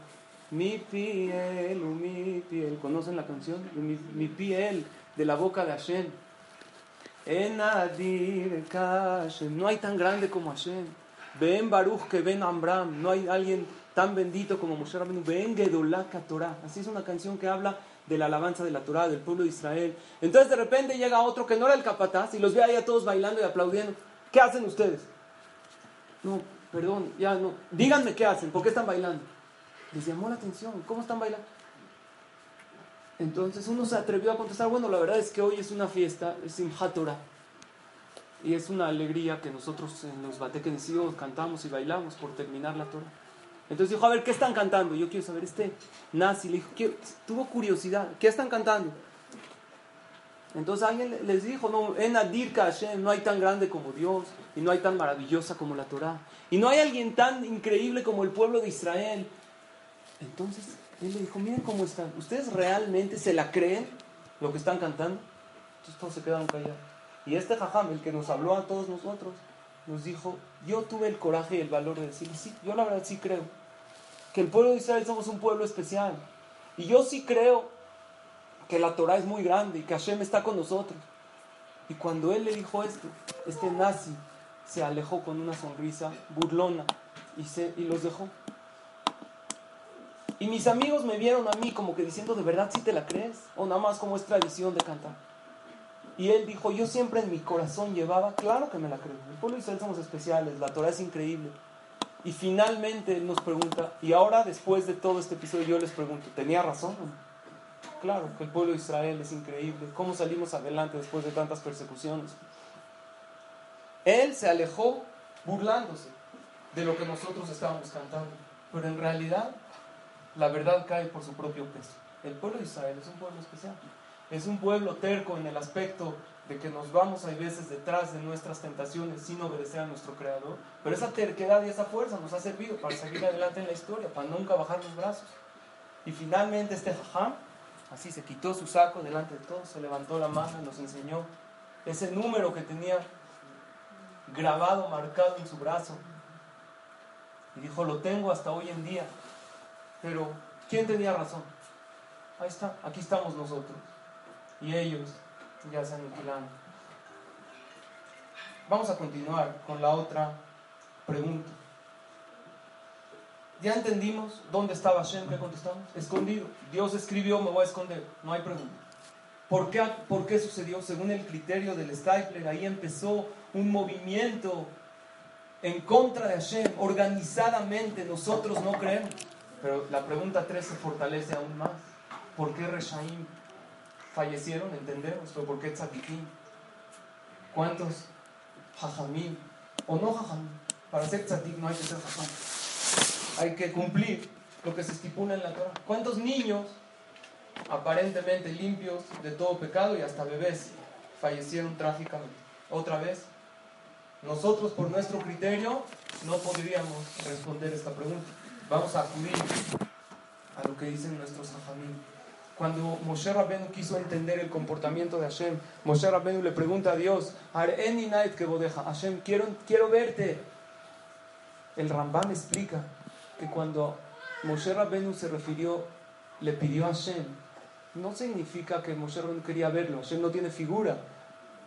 Mi piel, mi piel. ¿Conocen la canción? Mi, piel, de la boca de Hashem. No hay tan grande como Hashem. Ven Baruch que ven Ambram. No hay alguien tan bendito como Moshe Rabbeinu. Ven Gedolaka Torah. Así es una canción que habla de la alabanza de la Torah, del pueblo de Israel. Entonces de repente llega otro que no era el capataz y los ve ahí a todos bailando y aplaudiendo. ¿Qué hacen ustedes? No, perdón, ya no. Díganme qué hacen, ¿por qué están bailando? Les llamó la atención, ¿cómo están bailando? Entonces uno se atrevió a contestar, bueno, la verdad es que hoy es una fiesta, es Simchat Torah. Y es una alegría que nosotros en los Batekenesios cantamos y bailamos por terminar la Torah. Entonces dijo, a ver, ¿qué están cantando? Yo quiero saber, este nazi le dijo, tuvo curiosidad, ¿qué están cantando? Entonces alguien les dijo, no, en Adir Hashem no hay tan grande como Dios y no hay tan maravillosa como la Torah y no hay alguien tan increíble como el pueblo de Israel. Entonces él le dijo, miren cómo están, ¿ustedes realmente se la creen lo que están cantando? Entonces todos se quedaron callados. Y este jajam, el que nos habló a todos nosotros, nos dijo, yo tuve el coraje y el valor de decir, sí, yo la verdad sí creo que el pueblo de Israel somos un pueblo especial. Y yo sí creo que la Torah es muy grande y que Hashem está con nosotros. Y cuando él le dijo esto, este nazi se alejó con una sonrisa burlona y, se, y los dejó. Y mis amigos me vieron a mí como que diciendo, ¿de verdad si te la crees? O nada más como es tradición de cantar. Y él dijo, yo siempre en mi corazón llevaba, claro que me la creo. El pueblo de Israel somos especiales, la Torah es increíble. Y finalmente él nos pregunta, y ahora después de todo este episodio yo les pregunto, ¿tenía razón? Claro, que el pueblo de Israel es increíble. ¿Cómo salimos adelante después de tantas persecuciones? Él se alejó burlándose de lo que nosotros estábamos cantando. Pero en realidad la verdad cae por su propio peso. El pueblo de Israel es un pueblo especial. Es un pueblo terco en el aspecto de que nos vamos a veces detrás de nuestras tentaciones sin obedecer a nuestro Creador. Pero esa terquedad y esa fuerza nos ha servido para seguir adelante en la historia, para nunca bajar los brazos. Y finalmente este jajam, así se quitó su saco delante de todos, se levantó la mano y nos enseñó ese número que tenía grabado, marcado en su brazo. Y dijo, lo tengo hasta hoy en día. Pero, ¿quién tenía razón? Ahí está, aquí estamos nosotros. Y ellos ya se aniquilaron. Vamos a continuar con la otra pregunta. Ya entendimos dónde estaba Hashem, ¿qué contestamos? Escondido. Dios escribió, me voy a esconder. No hay pregunta. ¿Por qué, ¿Por qué sucedió? Según el criterio del Stapler, ahí empezó un movimiento en contra de Hashem, organizadamente. Nosotros no creemos. Pero la pregunta 3 se fortalece aún más. ¿Por qué Reshaim fallecieron? Entendemos. Pero ¿por qué Tzadikim? ¿Cuántos Jajamim? ¿O no Jajamim? Para ser Tzadik no hay que ser Jajam. Hay que cumplir lo que se estipula en la Torah. ¿Cuántos niños aparentemente limpios de todo pecado y hasta bebés fallecieron trágicamente? Otra vez, nosotros por nuestro criterio no podríamos responder esta pregunta vamos a acudir a lo que dicen nuestros hajamim. Cuando Moshe Rabbeinu quiso entender el comportamiento de Hashem, Moshe Rabbeinu le pregunta a Dios, que Hashem, quiero, quiero verte. El Rambam explica que cuando Moshe Rabbeinu se refirió, le pidió a Hashem, no significa que Moshe Rabbeinu quería verlo, Hashem no tiene figura.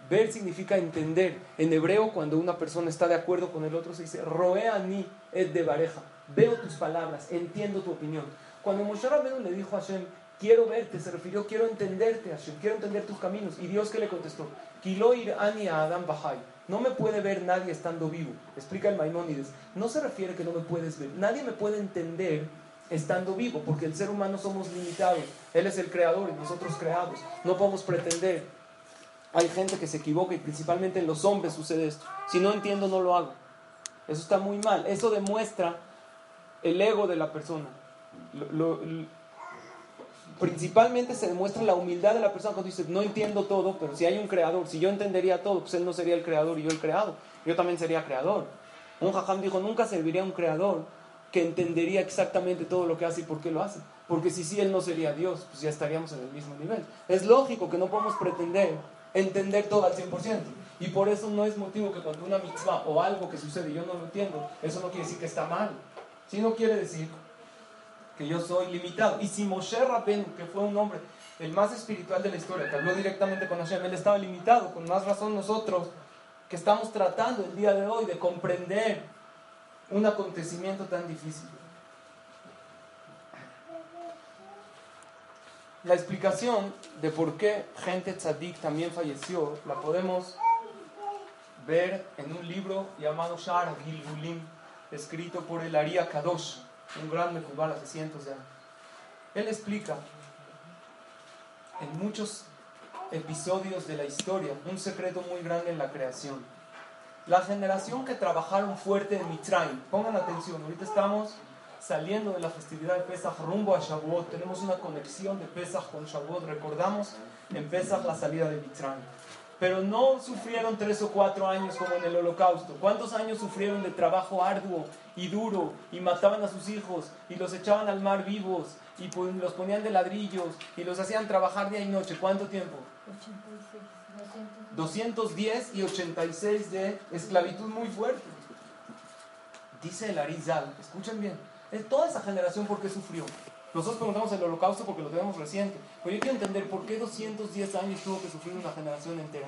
Ver significa entender. En hebreo, cuando una persona está de acuerdo con el otro, se dice, roeani et de bareja veo tus palabras, entiendo tu opinión. Cuando Moshe Rabbeinu le dijo a Hashem, quiero verte, se refirió, quiero entenderte, Hashem, quiero entender tus caminos. Y Dios que le contestó, Kiloir ani a Adam Bahai. No me puede ver nadie estando vivo. Explica el Maimónides. No se refiere que no me puedes ver. Nadie me puede entender estando vivo, porque el ser humano somos limitados. Él es el creador y nosotros creados. No podemos pretender. Hay gente que se equivoca y principalmente en los hombres sucede esto. Si no entiendo, no lo hago. Eso está muy mal. Eso demuestra el ego de la persona. Principalmente se demuestra la humildad de la persona cuando dice, no entiendo todo, pero si hay un creador, si yo entendería todo, pues él no sería el creador y yo el creado. Yo también sería creador. Un jajam dijo, nunca serviría un creador que entendería exactamente todo lo que hace y por qué lo hace. Porque si sí, él no sería Dios, pues ya estaríamos en el mismo nivel. Es lógico que no podemos pretender entender todo al 100%. Y por eso no es motivo que cuando una mitzvah o algo que sucede y yo no lo entiendo, eso no quiere decir que está mal. Si no quiere decir yo soy limitado. Y si Moshe Rabbeinu, que fue un hombre el más espiritual de la historia, que habló directamente con Hashem, él estaba limitado, con más razón nosotros, que estamos tratando el día de hoy de comprender un acontecimiento tan difícil. La explicación de por qué gente tzadik también falleció la podemos ver en un libro llamado Shar Gilgulim, escrito por el Aria Kadosh, un gran mecubal hace cientos de. Él explica en muchos episodios de la historia un secreto muy grande en la creación. La generación que trabajaron fuerte en Mitzrayim, pongan atención, ahorita estamos saliendo de la festividad de Pesach rumbo a Shavuot, tenemos una conexión de Pesach con Shavuot, recordamos en Pesach la salida de Mitzrayim pero no sufrieron tres o cuatro años como en el holocausto. ¿Cuántos años sufrieron de trabajo arduo y duro y mataban a sus hijos y los echaban al mar vivos y los ponían de ladrillos y los hacían trabajar día y noche? ¿Cuánto tiempo? 210 y 86 de esclavitud muy fuerte. Dice el Arizal, escuchen bien, es toda esa generación por qué sufrió. Nosotros preguntamos el holocausto porque lo tenemos reciente, pero yo quiero entender por qué 210 años tuvo que sufrir una generación entera.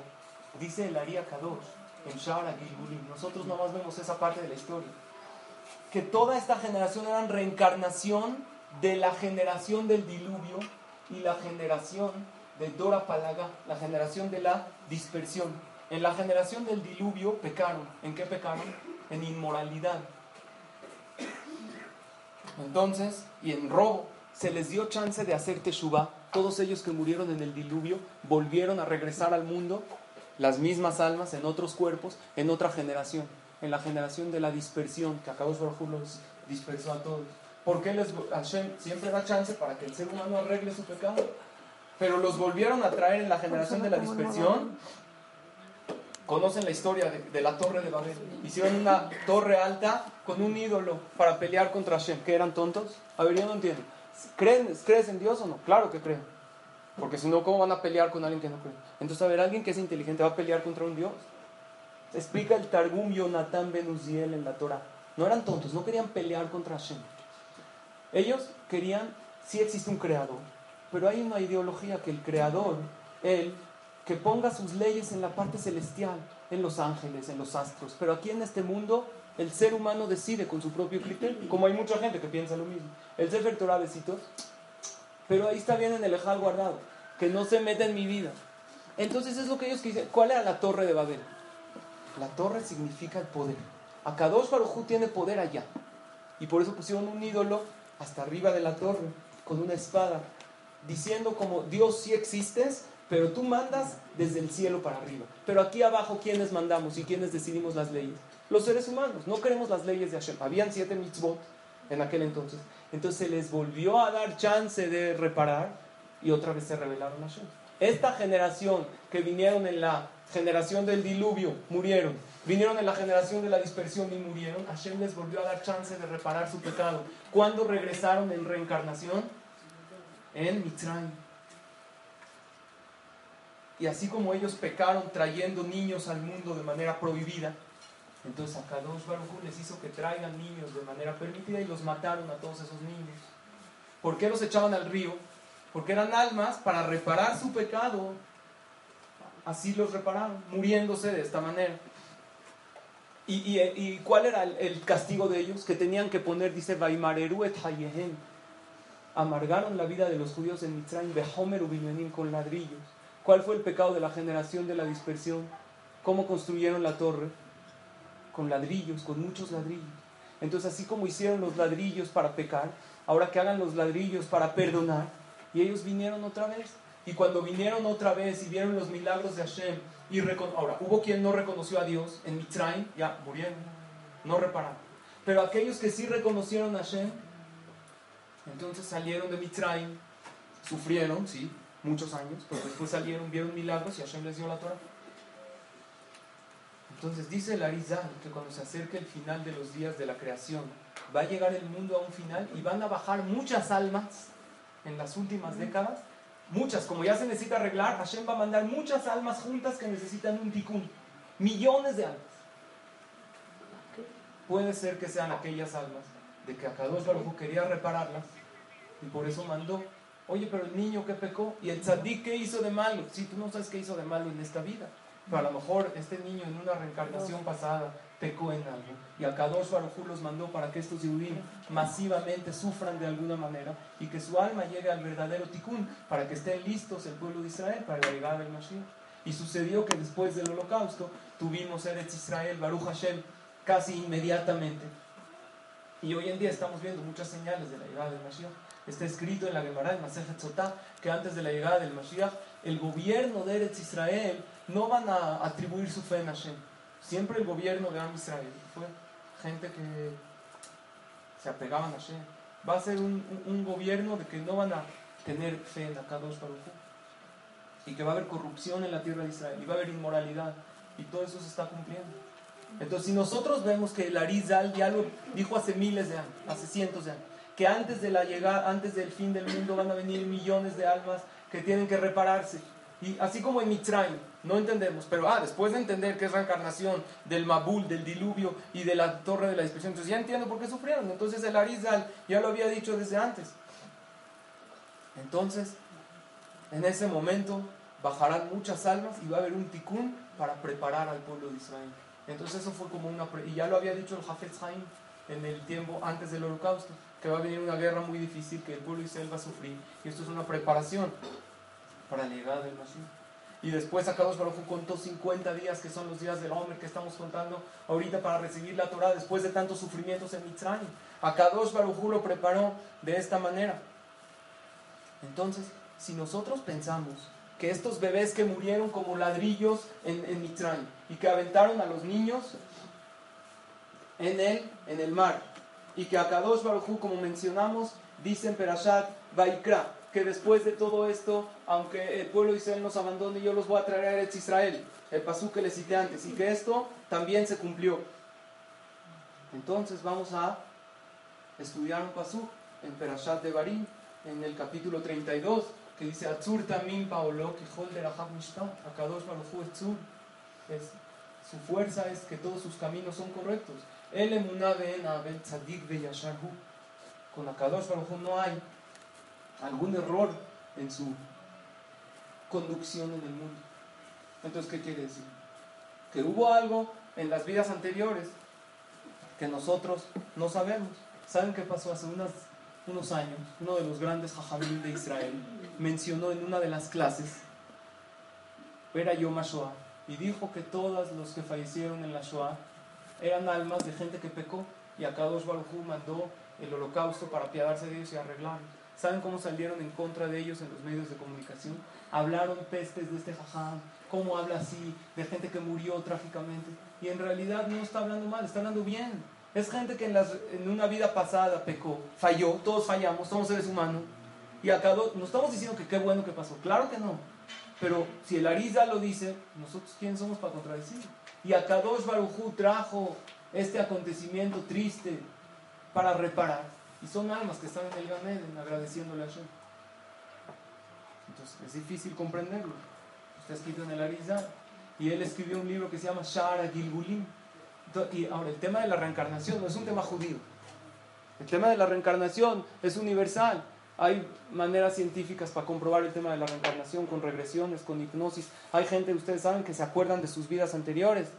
Dice el Aria Kadosh en Shara Gilgulim, nosotros nomás vemos esa parte de la historia, que toda esta generación era reencarnación de la generación del diluvio y la generación de Dora Palaga, la generación de la dispersión. En la generación del diluvio pecaron. ¿En qué pecaron? En inmoralidad. Entonces, y en robo, se les dio chance de hacer teshuva. Todos ellos que murieron en el diluvio volvieron a regresar al mundo, las mismas almas, en otros cuerpos, en otra generación. En la generación de la dispersión, que acabó Baruj los dispersó a todos. ¿Por qué les, Hashem siempre da chance para que el ser humano arregle su pecado? Pero los volvieron a traer en la generación de la dispersión. Conocen la historia de, la torre de Babel. Hicieron una torre alta con un ídolo para pelear contra Hashem. ¿Que eran tontos? A ver, yo no entiendo. ¿Creen, ¿Crees en Dios o no? Claro que creen. Porque si no, ¿cómo van a pelear con alguien que no cree? Entonces, a ver, alguien que es inteligente va a pelear contra un Dios. Explica el Targum Yonatan Ben Uziel en la Torah. No eran tontos, no querían pelear contra Hashem. Ellos querían, sí existe un creador, pero hay una ideología que el creador, él, que ponga sus leyes en la parte celestial, en los ángeles, en los astros. Pero aquí en este mundo, el ser humano decide con su propio criterio, como hay mucha gente que piensa lo mismo. El Sefer Torah, besitos, pero ahí está bien en el Ejal guardado, que no se meta en mi vida. Entonces es lo que ellos dicen. ¿Cuál era la torre de Babel? La torre significa el poder. Akadosh Baruj tiene poder allá. Y por eso pusieron un ídolo hasta arriba de la torre con una espada, diciendo como Dios sí existes, pero tú mandas desde el cielo para arriba. Pero aquí abajo, ¿quiénes mandamos y quiénes decidimos las leyes? Los seres humanos. No queremos las leyes de Hashem. Habían siete mitzvot en aquel entonces. Entonces se les volvió a dar chance de reparar y otra vez se rebelaron a Hashem. Esta generación que vinieron en la generación del diluvio murieron. Vinieron en la generación de la dispersión y murieron. Hashem les volvió a dar chance de reparar su pecado. ¿Cuándo regresaron en reencarnación? En Mitzrayim. Y así como ellos pecaron trayendo niños al mundo de manera prohibida, entonces a Kadosh Baruch les hizo que traigan niños de manera permitida y los mataron a todos esos niños. ¿Por qué los echaban al río? Porque eran almas para reparar su pecado. Así los repararon, muriéndose de esta manera. ¿Y, cuál era el, castigo de ellos? Que tenían que poner, dice, Vaimareru et Amargaron la vida de los judíos en Mitzrayim, Behomer con ladrillos. ¿Cuál fue el pecado de la generación de la dispersión? ¿Cómo construyeron la torre? Con ladrillos, con muchos ladrillos. Entonces, así como hicieron los ladrillos para pecar, ahora que hagan los ladrillos para perdonar. Y ellos vinieron otra vez. Y cuando vinieron otra vez y vieron los milagros de Hashem, y ahora hubo quien no reconoció a Dios en Mitzrayim, ya murieron, no repararon. Pero aquellos que sí reconocieron a Hashem, entonces salieron de Mitzrayim, sufrieron, sí, muchos años, pero después salieron, vieron milagros y Hashem les dio la Torah. Entonces dice el Arizal que cuando se acerque el final de los días de la creación, va a llegar el mundo a un final y van a bajar muchas almas en las últimas décadas Muchas, como ya se necesita arreglar, Hashem va a mandar muchas almas juntas que necesitan un tikkun. Millones de almas. Puede ser que sean aquellas almas de que Akadosh Baruj quería repararlas y por eso mandó. Oye, pero el niño que pecó y el tzadik que hizo de malo. Si tú no sabes qué hizo de malo en esta vida. Pero a lo mejor este niño en una reencarnación pasada pecó en algo. Y a Kadosh Baruj los mandó para que estos judíos masivamente sufran de alguna manera y que su alma llegue al verdadero tikkun para que estén listos el pueblo de Israel para la llegada del Mashiach. Y sucedió que después del holocausto tuvimos Eretz Israel, Baruch Hashem, casi inmediatamente. Y hoy en día estamos viendo muchas señales de la llegada del Mashiach. Está escrito en la Gemara, en Masejet Sotah, que antes de la llegada del Mashiach, el gobierno de Eretz Israel no van a atribuir su fe en Hashem. Siempre el gobierno de Am Israel fue gente que se apegaban a Hashem. Va a ser un, gobierno de que no van a tener fe en Akadosh Baruch y que va a haber corrupción en la tierra de Israel y va a haber inmoralidad y todo eso se está cumpliendo. Entonces, si nosotros vemos que el Arizal dijo hace miles de años, hace cientos de años, que antes de la llegada, antes del fin del mundo van a venir millones de almas que tienen que repararse Y así como en Mitzrayim, no entendemos, pero ah, después de entender que es reencarnación del Mabul, del diluvio y de la torre de la dispersión, entonces ya entiendo por qué sufrieron. Entonces el Arizal ya lo había dicho desde antes. Entonces, en ese momento bajarán muchas almas y va a haber un tikkun para preparar al pueblo de Israel. Entonces eso fue como una... Y ya lo había dicho el Hafez Haim en el tiempo antes del holocausto, que va a venir una guerra muy difícil que el pueblo de Israel va a sufrir. Y esto es una preparación para del Mashiach. Y después Akadosh Baruj contó 50 días, que son los días del hombre que estamos contando ahorita para recibir la Torah después de tantos sufrimientos en Mitzrayim. Akadosh Baruj lo preparó de esta manera. Entonces, si nosotros pensamos que estos bebés que murieron como ladrillos en, en y que aventaron a los niños en el, en el mar, y que Akadosh Baruj como mencionamos, dice en Perashat Vaikra, que después de todo esto, aunque el pueblo de Israel nos abandone, yo los voy a traer a Eretz Israel, el pasú que les cité antes, y que esto también se cumplió. Entonces vamos a estudiar un pasú en Perashat de Barim, en el capítulo 32, que dice, Atzur tamim paolo de Akadosh es su fuerza es que todos sus caminos son correctos. El emuná ben abel tzadik beyasharhu. Con Akadosh no hay algún error en su conducción en el mundo. Entonces, ¿qué quiere decir? Que hubo algo en las vidas anteriores que nosotros no sabemos. ¿Saben qué pasó hace unos años? Uno de los grandes jajamín de Israel mencionó en una de las clases, era Yom HaShoah, y dijo que todos los que fallecieron en la Shoah eran almas de gente que pecó, y Akadosh Baruj Hu mandó el holocausto para apiadarse de ellos y arreglarlos. ¿Saben cómo salieron en contra de ellos en los medios de comunicación? Hablaron pestes de este jajam, cómo habla así, de gente que murió trágicamente. Y en realidad no está hablando mal, está hablando bien. Es gente que en, las, en una vida pasada pecó, falló, todos fallamos, somos seres humanos. Y acá no estamos diciendo que qué bueno que pasó, claro que no. Pero si el Ariza lo dice, nosotros quién somos para contradecir. Y Akadosh Barujú trajo este acontecimiento triste para reparar. Y son almas que están en el Ganeden agradeciéndole a Hashem. Entonces es difícil comprenderlo. Está escrito en el Arizal. Y él escribió un libro que se llama Shara Gilgulim. Y ahora, el tema de la reencarnación no es un tema judío. El tema de la reencarnación es universal. Hay maneras científicas para comprobar el tema de la reencarnación con regresiones, con hipnosis. Hay gente, ustedes saben, que se acuerdan de sus vidas anteriores.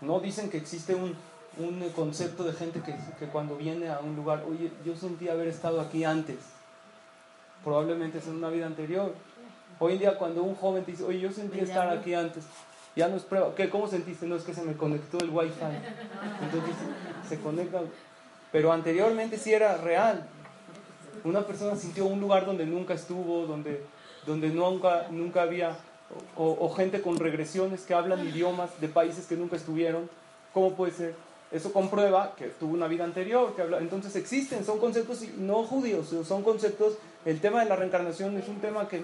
No dicen que existe un, un concepto de gente que, que, cuando viene a un lugar, oye, yo sentí haber estado aquí antes. Probablemente es en una vida anterior. Hoy en día cuando un joven te dice, oye, yo sentí estar aquí antes, ya no es prueba. ¿Qué? ¿Cómo sentiste? No es que se me conectó el wifi. Entonces se conecta. Pero anteriormente sí era real. Una persona sintió un lugar donde nunca estuvo, donde, donde nunca, nunca había, o, o gente con regresiones que hablan idiomas de países que nunca estuvieron. ¿Cómo puede ser? Eso comprueba que tuvo una vida anterior, que entonces existen, son conceptos no judíos, son conceptos, el tema de la reencarnación es un tema que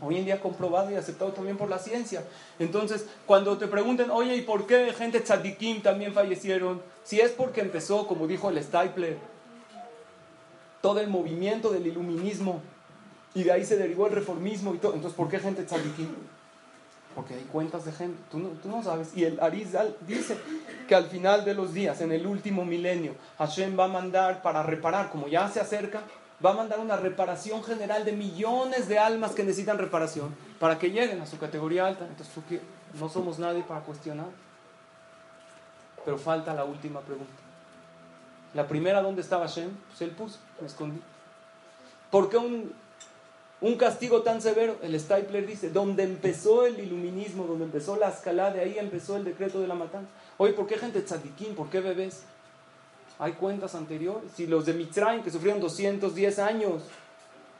hoy en día comprobado y aceptado también por la ciencia. Entonces, cuando te pregunten, oye, ¿y por qué gente tzadikim también fallecieron? Si es porque empezó, como dijo el Stapler, todo el movimiento del iluminismo y de ahí se derivó el reformismo y todo, entonces, ¿por qué gente tzadikim? Porque hay cuentas de gente, tú no, tú no sabes. Y el Arizal dice que al final de los días, en el último milenio, Hashem va a mandar para reparar, como ya se acerca, va a mandar una reparación general de millones de almas que necesitan reparación para que lleguen a su categoría alta. Entonces, ¿tú no somos nadie para cuestionar. Pero falta la última pregunta. La primera, ¿dónde estaba Hashem? Pues él puso, me escondí. ¿Por qué un, un castigo tan severo? El Stapler dice, donde empezó el iluminismo, donde empezó la escalada, de ahí empezó el decreto de la matanza. Oye, ¿por qué gente tzadikim? ¿Por qué bebés? Hay cuentas anteriores. Si los de Mitzrayim, que sufrieron 210 años,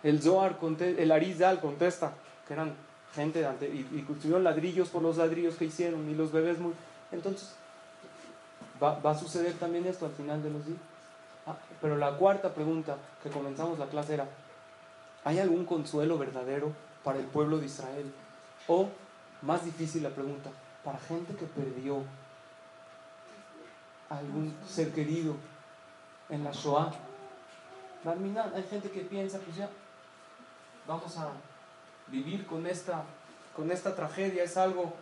el Zohar, el Arizal contesta que eran gente y, y, construyeron ladrillos por los ladrillos que hicieron y los bebés muy... Entonces, va, va a suceder también esto al final de los días. Ah, pero la cuarta pregunta que comenzamos la clase era, ¿hay algún consuelo verdadero para el pueblo de Israel? O, más difícil la pregunta, para gente que perdió algún ser querido en la Shoah. Hay gente que piensa, pues ya, vamos a vivir con esta, con esta tragedia es algo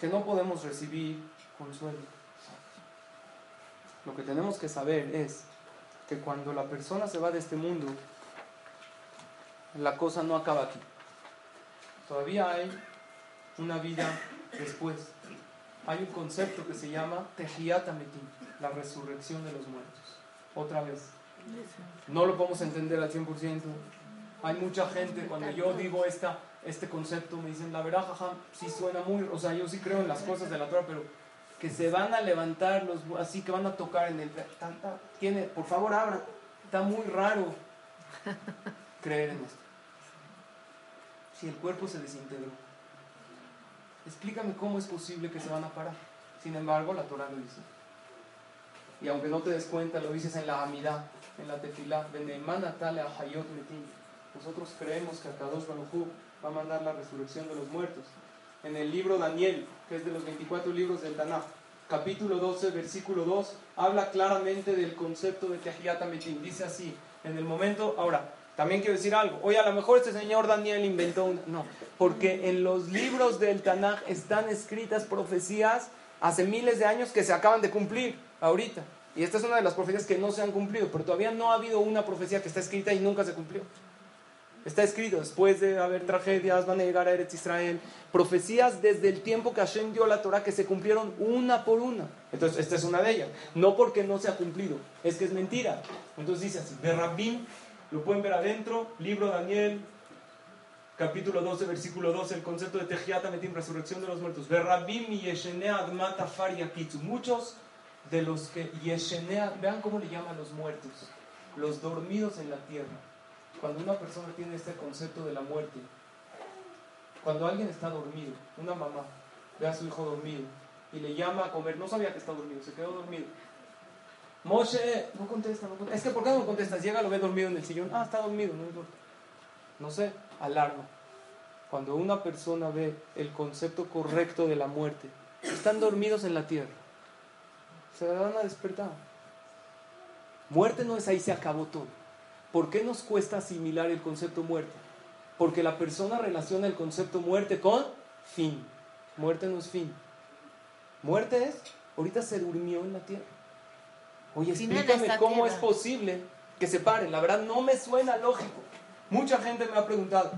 que no podemos recibir consuelo. Lo que tenemos que saber es que cuando la persona se va de este mundo, la cosa no acaba aquí. Todavía hay una vida después. Hay un concepto que se llama Tejiat la resurrección de los muertos. Otra vez. No lo podemos entender al 100%. Hay mucha gente, cuando yo digo esta, este concepto, me dicen, la verdad, jajam, sí suena muy, o sea, yo sí creo en las cosas de la Torah, pero que se van a levantar, los, así que van a tocar en el... tiene, por favor, abra. Está muy raro creer en esto. Si el cuerpo se desintegró. Explícame cómo es posible que se van a parar. Sin embargo, la Torah lo dice. Y aunque no te des cuenta, lo dices en la Amidad, en la Tefilá. Nosotros creemos que Akadosh Baruj va a mandar la resurrección de los muertos. En el libro Daniel, que es de los 24 libros del Tanakh, capítulo 12, versículo 2, habla claramente del concepto de Tehiyat Dice así, en el momento, ahora, también quiero decir algo. Oye, a lo mejor este señor Daniel inventó un... No, porque en los libros del Tanakh están escritas profecías hace miles de años que se acaban de cumplir ahorita. Y esta es una de las profecías que no se han cumplido, pero todavía no ha habido una profecía que está escrita y nunca se cumplió. Está escrito, después de haber tragedias, van a llegar a Eretz Israel. Profecías desde el tiempo que Hashem dio la Torah que se cumplieron una por una. Entonces, esta es una de ellas. No porque no se ha cumplido, es que es mentira. Entonces dice así, de Rabbim, lo pueden ver adentro, libro Daniel, capítulo 12, versículo 12, el concepto de Tejiata Metim, resurrección de los muertos. Muchos de los que Yeshenea, vean cómo le llaman los muertos, los dormidos en la tierra cuando una persona tiene este concepto de la muerte, cuando alguien está dormido, una mamá ve a su hijo dormido y le llama a comer, no sabía que está dormido, se quedó dormido. Moshe, no contesta, no contesta. Es que ¿por qué no contestas? Llega, lo ve dormido en el sillón. Ah, está dormido, no importa. No sé, alarma. Cuando una persona ve el concepto correcto de la muerte, están dormidos en la tierra. Se van a despertar. Muerte no es ahí, se acabó todo. ¿Por qué nos cuesta asimilar el concepto muerte? Porque la persona relaciona el concepto muerte con fin. Muerte no es fin. Muerte es, ahorita se durmió en la tierra. Oye, explícame cómo es posible que se paren. La verdad no me suena lógico. Mucha gente me ha preguntado.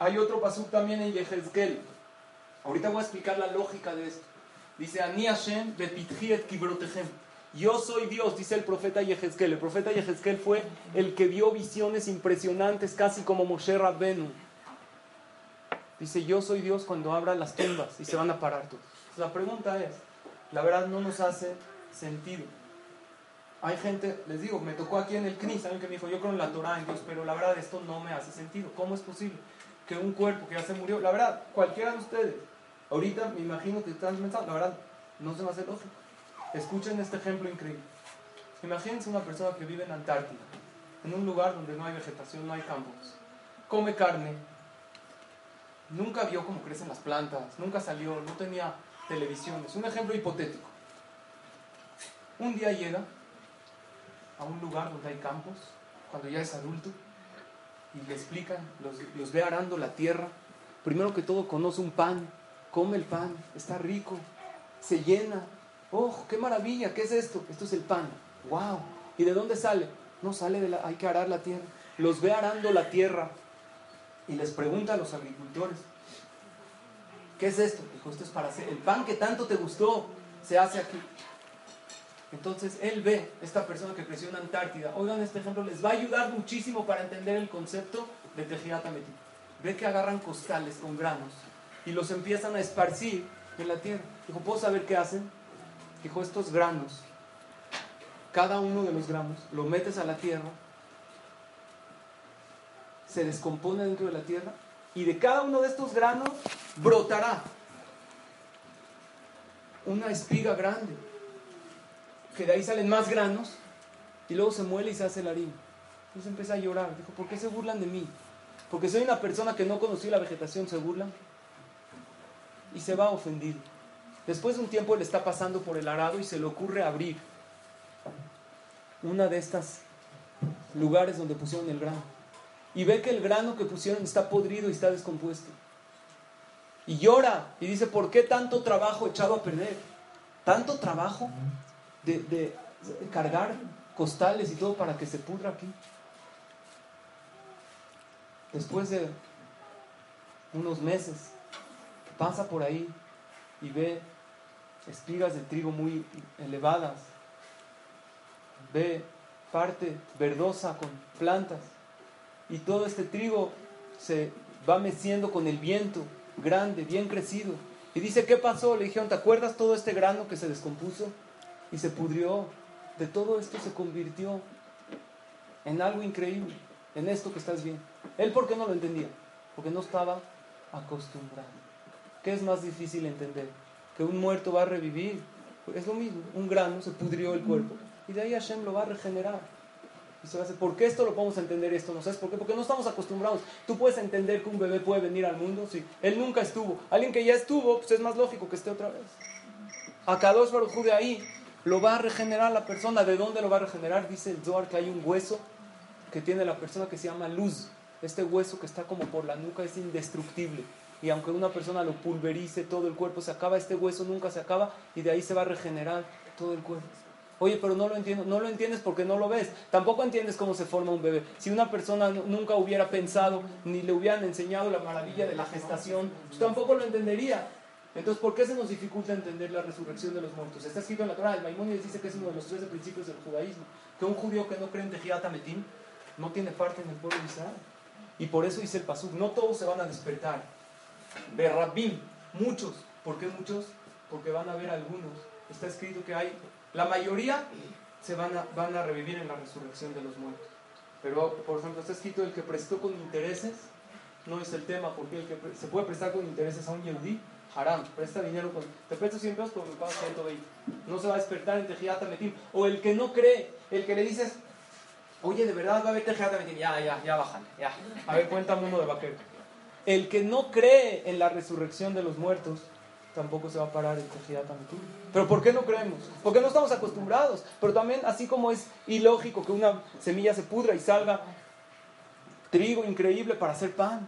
Hay otro pasuk también en Yehezkel. Ahorita voy a explicar la lógica de esto. Dice, Ani Hashem kibrotehem. Yo soy Dios, dice el profeta Yehezkel. El profeta Yehezkel fue el que vio visiones impresionantes, casi como Moshe Rabbenu. Dice, yo soy Dios cuando abra las tumbas y se van a parar todos. La pregunta es, la verdad no nos hace sentido. Hay gente, les digo, me tocó aquí en el CNI, saben que me dijo, yo creo en la Torah, pero la verdad esto no me hace sentido. ¿Cómo es posible que un cuerpo que ya se murió, la verdad, cualquiera de ustedes, ahorita me imagino que están pensando, la verdad, no se me hace lógico. Escuchen este ejemplo increíble. Imagínense una persona que vive en Antártida, en un lugar donde no hay vegetación, no hay campos. Come carne, nunca vio cómo crecen las plantas, nunca salió, no tenía televisión. Es un ejemplo hipotético. Un día llega a un lugar donde hay campos, cuando ya es adulto, y le explican, los, los ve arando la tierra. Primero que todo conoce un pan, come el pan, está rico, se llena, ¡Oh, qué maravilla! ¿Qué es esto? Esto es el pan. ¡Wow! ¿Y de dónde sale? No sale de la... Hay que arar la tierra. Los ve arando la tierra y les pregunta a los agricultores, ¿qué es esto? Dijo, esto es para hacer... El pan que tanto te gustó se hace aquí. Entonces él ve, esta persona que creció en Antártida, oigan este ejemplo, les va a ayudar muchísimo para entender el concepto de Tejiata Ve que agarran costales con granos y los empiezan a esparcir en la tierra. Dijo, ¿puedo saber qué hacen? Dijo, estos granos, cada uno de los granos, lo metes a la tierra, se descompone dentro de la tierra y de cada uno de estos granos brotará una espiga grande, que de ahí salen más granos y luego se muele y se hace la harina. Entonces empieza a llorar. Dijo, ¿por qué se burlan de mí? Porque soy una persona que no conoció la vegetación, se burlan. Y se va ofendido. Después de un tiempo él está pasando por el arado y se le ocurre abrir una de estas lugares donde pusieron el grano. Y ve que el grano que pusieron está podrido y está descompuesto. Y llora y dice, ¿por qué tanto trabajo echado a perder? Tanto trabajo de, cargar costales y todo para que se pudra aquí. Después de unos meses, pasa por ahí y ve espigas de trigo muy elevadas, ve parte verdosa con plantas y todo este trigo se va meciendo con el viento, grande, bien crecido. Y dice, ¿qué pasó? Le dijeron, ¿te acuerdas todo este grano que se descompuso y se pudrió? De todo esto se convirtió en algo increíble, en esto que estás viendo. Él, ¿por qué no lo entendía? Porque no estaba acostumbrado. ¿Qué es más difícil entender? Que un muerto va a revivir. Es lo mismo, un grano se pudrió el cuerpo y de ahí Hashem lo va a regenerar. Y se ¿por qué esto lo podemos entender esto? ¿No sabes por qué? Porque no estamos acostumbrados. Tú puedes entender que un bebé puede venir al mundo, sí. Él nunca estuvo. Alguien que ya estuvo, pues es más lógico que esté otra vez. A Kadosh Baruj de ahí lo va a regenerar la persona. ¿De dónde lo va a regenerar? Dice el Zohar que hay un hueso que tiene la persona que se llama luz. Este hueso que está como por la nuca es indestructible. Y aunque una persona lo pulverice, todo el cuerpo se acaba, este hueso nunca se acaba y de ahí se va a regenerar todo el cuerpo. Oye, pero no lo entiendo. No lo entiendes porque no lo ves. Tampoco entiendes cómo se forma un bebé. Si una persona nunca hubiera pensado ni le hubieran enseñado la maravilla de la gestación, pues tampoco lo entendería. Entonces, ¿por qué se nos dificulta entender la resurrección de los muertos? Está escrito en la Torah. El Maimónides dice que es uno de los 13 principios del judaísmo. Que un judío que no cree en Tejiat no tiene parte en el pueblo de Israel. Y por eso dice el Pasuk, no todos se van a despertar. Berrabim, muchos. ¿Por qué muchos? Porque van a haber algunos. Está escrito que hay la mayoría se van a, van a revivir en la resurrección de los muertos. Pero, por ejemplo, está escrito el que prestó con intereses, no es el tema, porque el que se puede prestar con intereses a un yehudí, haram, presta dinero con... Te presto 100 pesos, pero me pagas 120. No se va a despertar en Tejiata Metim. O el que no cree, el que le dices, oye, de verdad va a haber Tejiata Metim. Ya, ya, ya, bájale, ya. A ver, cuéntame uno de vaquero. El que no cree en la resurrección de los muertos, tampoco se va a parar el Tejiat Pero ¿por qué no creemos? Porque no estamos acostumbrados. Pero también, así como es ilógico que una semilla se pudra y salga trigo increíble para hacer pan.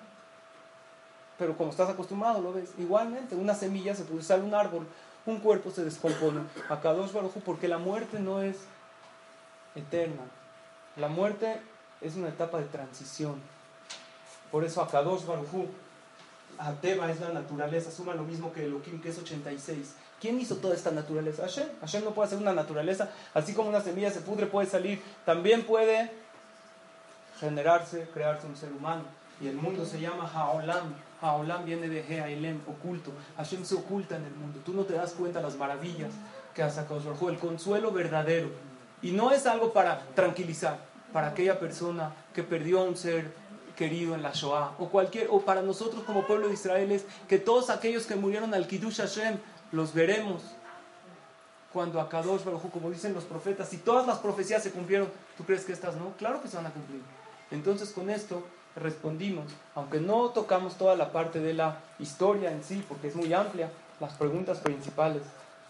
Pero como estás acostumbrado, lo ves. Igualmente, una semilla se pudre, sale un árbol, un cuerpo se descompone. Acá dos Barujú, porque la muerte no es eterna. La muerte es una etapa de transición. Por eso acá dos Ateba es la naturaleza, suma lo mismo que Elohim, que es 86. ¿Quién hizo toda esta naturaleza? Hashem. Hashem no puede hacer una naturaleza, así como una semilla se pudre, puede salir, también puede generarse, crearse un ser humano. Y el mundo se llama Haolam. Haolam viene de Heailem, oculto. Hashem se oculta en el mundo. Tú no te das cuenta las maravillas que ha sacado el consuelo verdadero. Y no es algo para tranquilizar, para aquella persona que perdió a un ser querido en la Shoah, o cualquier, o para nosotros como pueblo de Israel es que todos aquellos que murieron al Kiddush Hashem los veremos cuando a Kadosh Baruj como dicen los profetas, si todas las profecías se cumplieron, ¿tú crees que estas no? Claro que se van a cumplir. Entonces con esto respondimos, aunque no tocamos toda la parte de la historia en sí, porque es muy amplia, las preguntas principales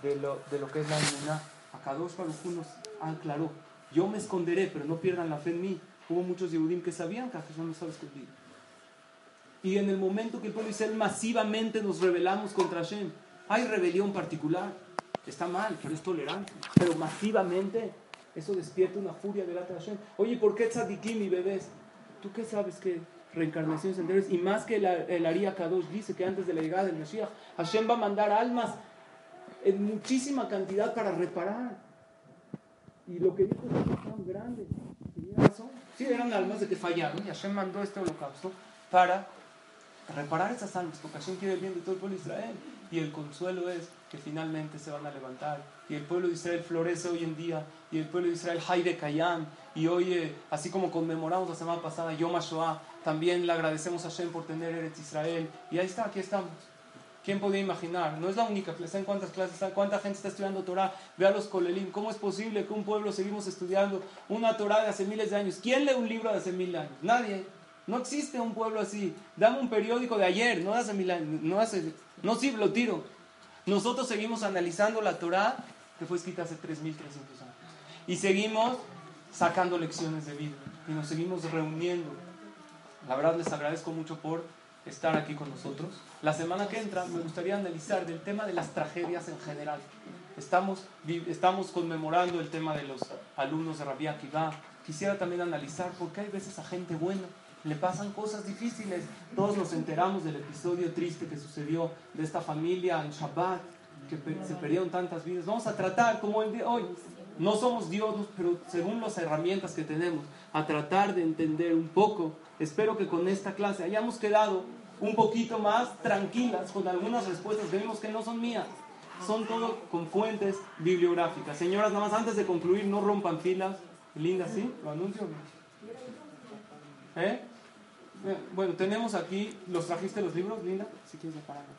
de lo, de lo que es la inmunidad. A Kadosh Baruj nos aclaró, yo me esconderé, pero no pierdan la fe en mí, Hubo muchos Yehudim que sabían que Hashem estaba escondido. Y en el momento que el pueblo Israel masivamente nos rebelamos contra Hashem, hay rebelión particular. Está mal, pero es tolerante. Pero masivamente eso despierta una furia delante de Hashem. Oye, ¿por qué tzadikim y bebés? ¿Tú qué sabes que reencarnaciones enteras? Y más que el, el Aria Kadosh dice que antes de la llegada del Mesías, Hashem va a mandar almas en muchísima cantidad para reparar. Y lo que dijo es tan grande. Tenía razón. Sí, eran almas de que fallaron y Hashem mandó este holocausto para reparar esas almas, porque Hashem quiere el bien de todo el pueblo de Israel. Y el consuelo es que finalmente se van a levantar. Y el pueblo de Israel florece hoy en día. Y el pueblo de Israel, de Kayam. Y hoy, eh, así como conmemoramos la semana pasada Yom HaShoah, también le agradecemos a Hashem por tener Eretz Israel. Y ahí está, aquí estamos. ¿Quién podía imaginar? No es la única clase. ¿En cuántas clases? ¿Cuánta gente está estudiando Torah? Ve a los Kolelim. ¿Cómo es posible que un pueblo seguimos estudiando una Torah de hace miles de años? ¿Quién lee un libro de hace mil años? Nadie. No existe un pueblo así. Dame un periódico de ayer, no de hace mil años. No, hace, no sí, lo tiro. Nosotros seguimos analizando la Torah que fue escrita hace 3.300 años. Y seguimos sacando lecciones de vida. Y nos seguimos reuniendo La verdad les agradezco mucho por estar aquí con nosotros. La semana que entra me gustaría analizar del tema de las tragedias en general. Estamos, estamos conmemorando el tema de los alumnos de Rabbi Akiva. Quisiera también analizar por qué hay veces a gente buena le pasan cosas difíciles. Todos nos enteramos del episodio triste que sucedió de esta familia en Shabbat, que se perdieron tantas vidas. Vamos a tratar como el de hoy. No somos Dios, pero según las herramientas que tenemos, a tratar de entender un poco. Espero que con esta clase hayamos quedado un poquito más tranquilas con algunas respuestas que que no son mías. Son todo con fuentes bibliográficas. Señoras, nada más antes de concluir, no rompan filas. Linda, ¿sí? ¿Lo anuncio? ¿Eh? Bueno, tenemos aquí, ¿los trajiste los libros, Linda? Si quieres separarlos.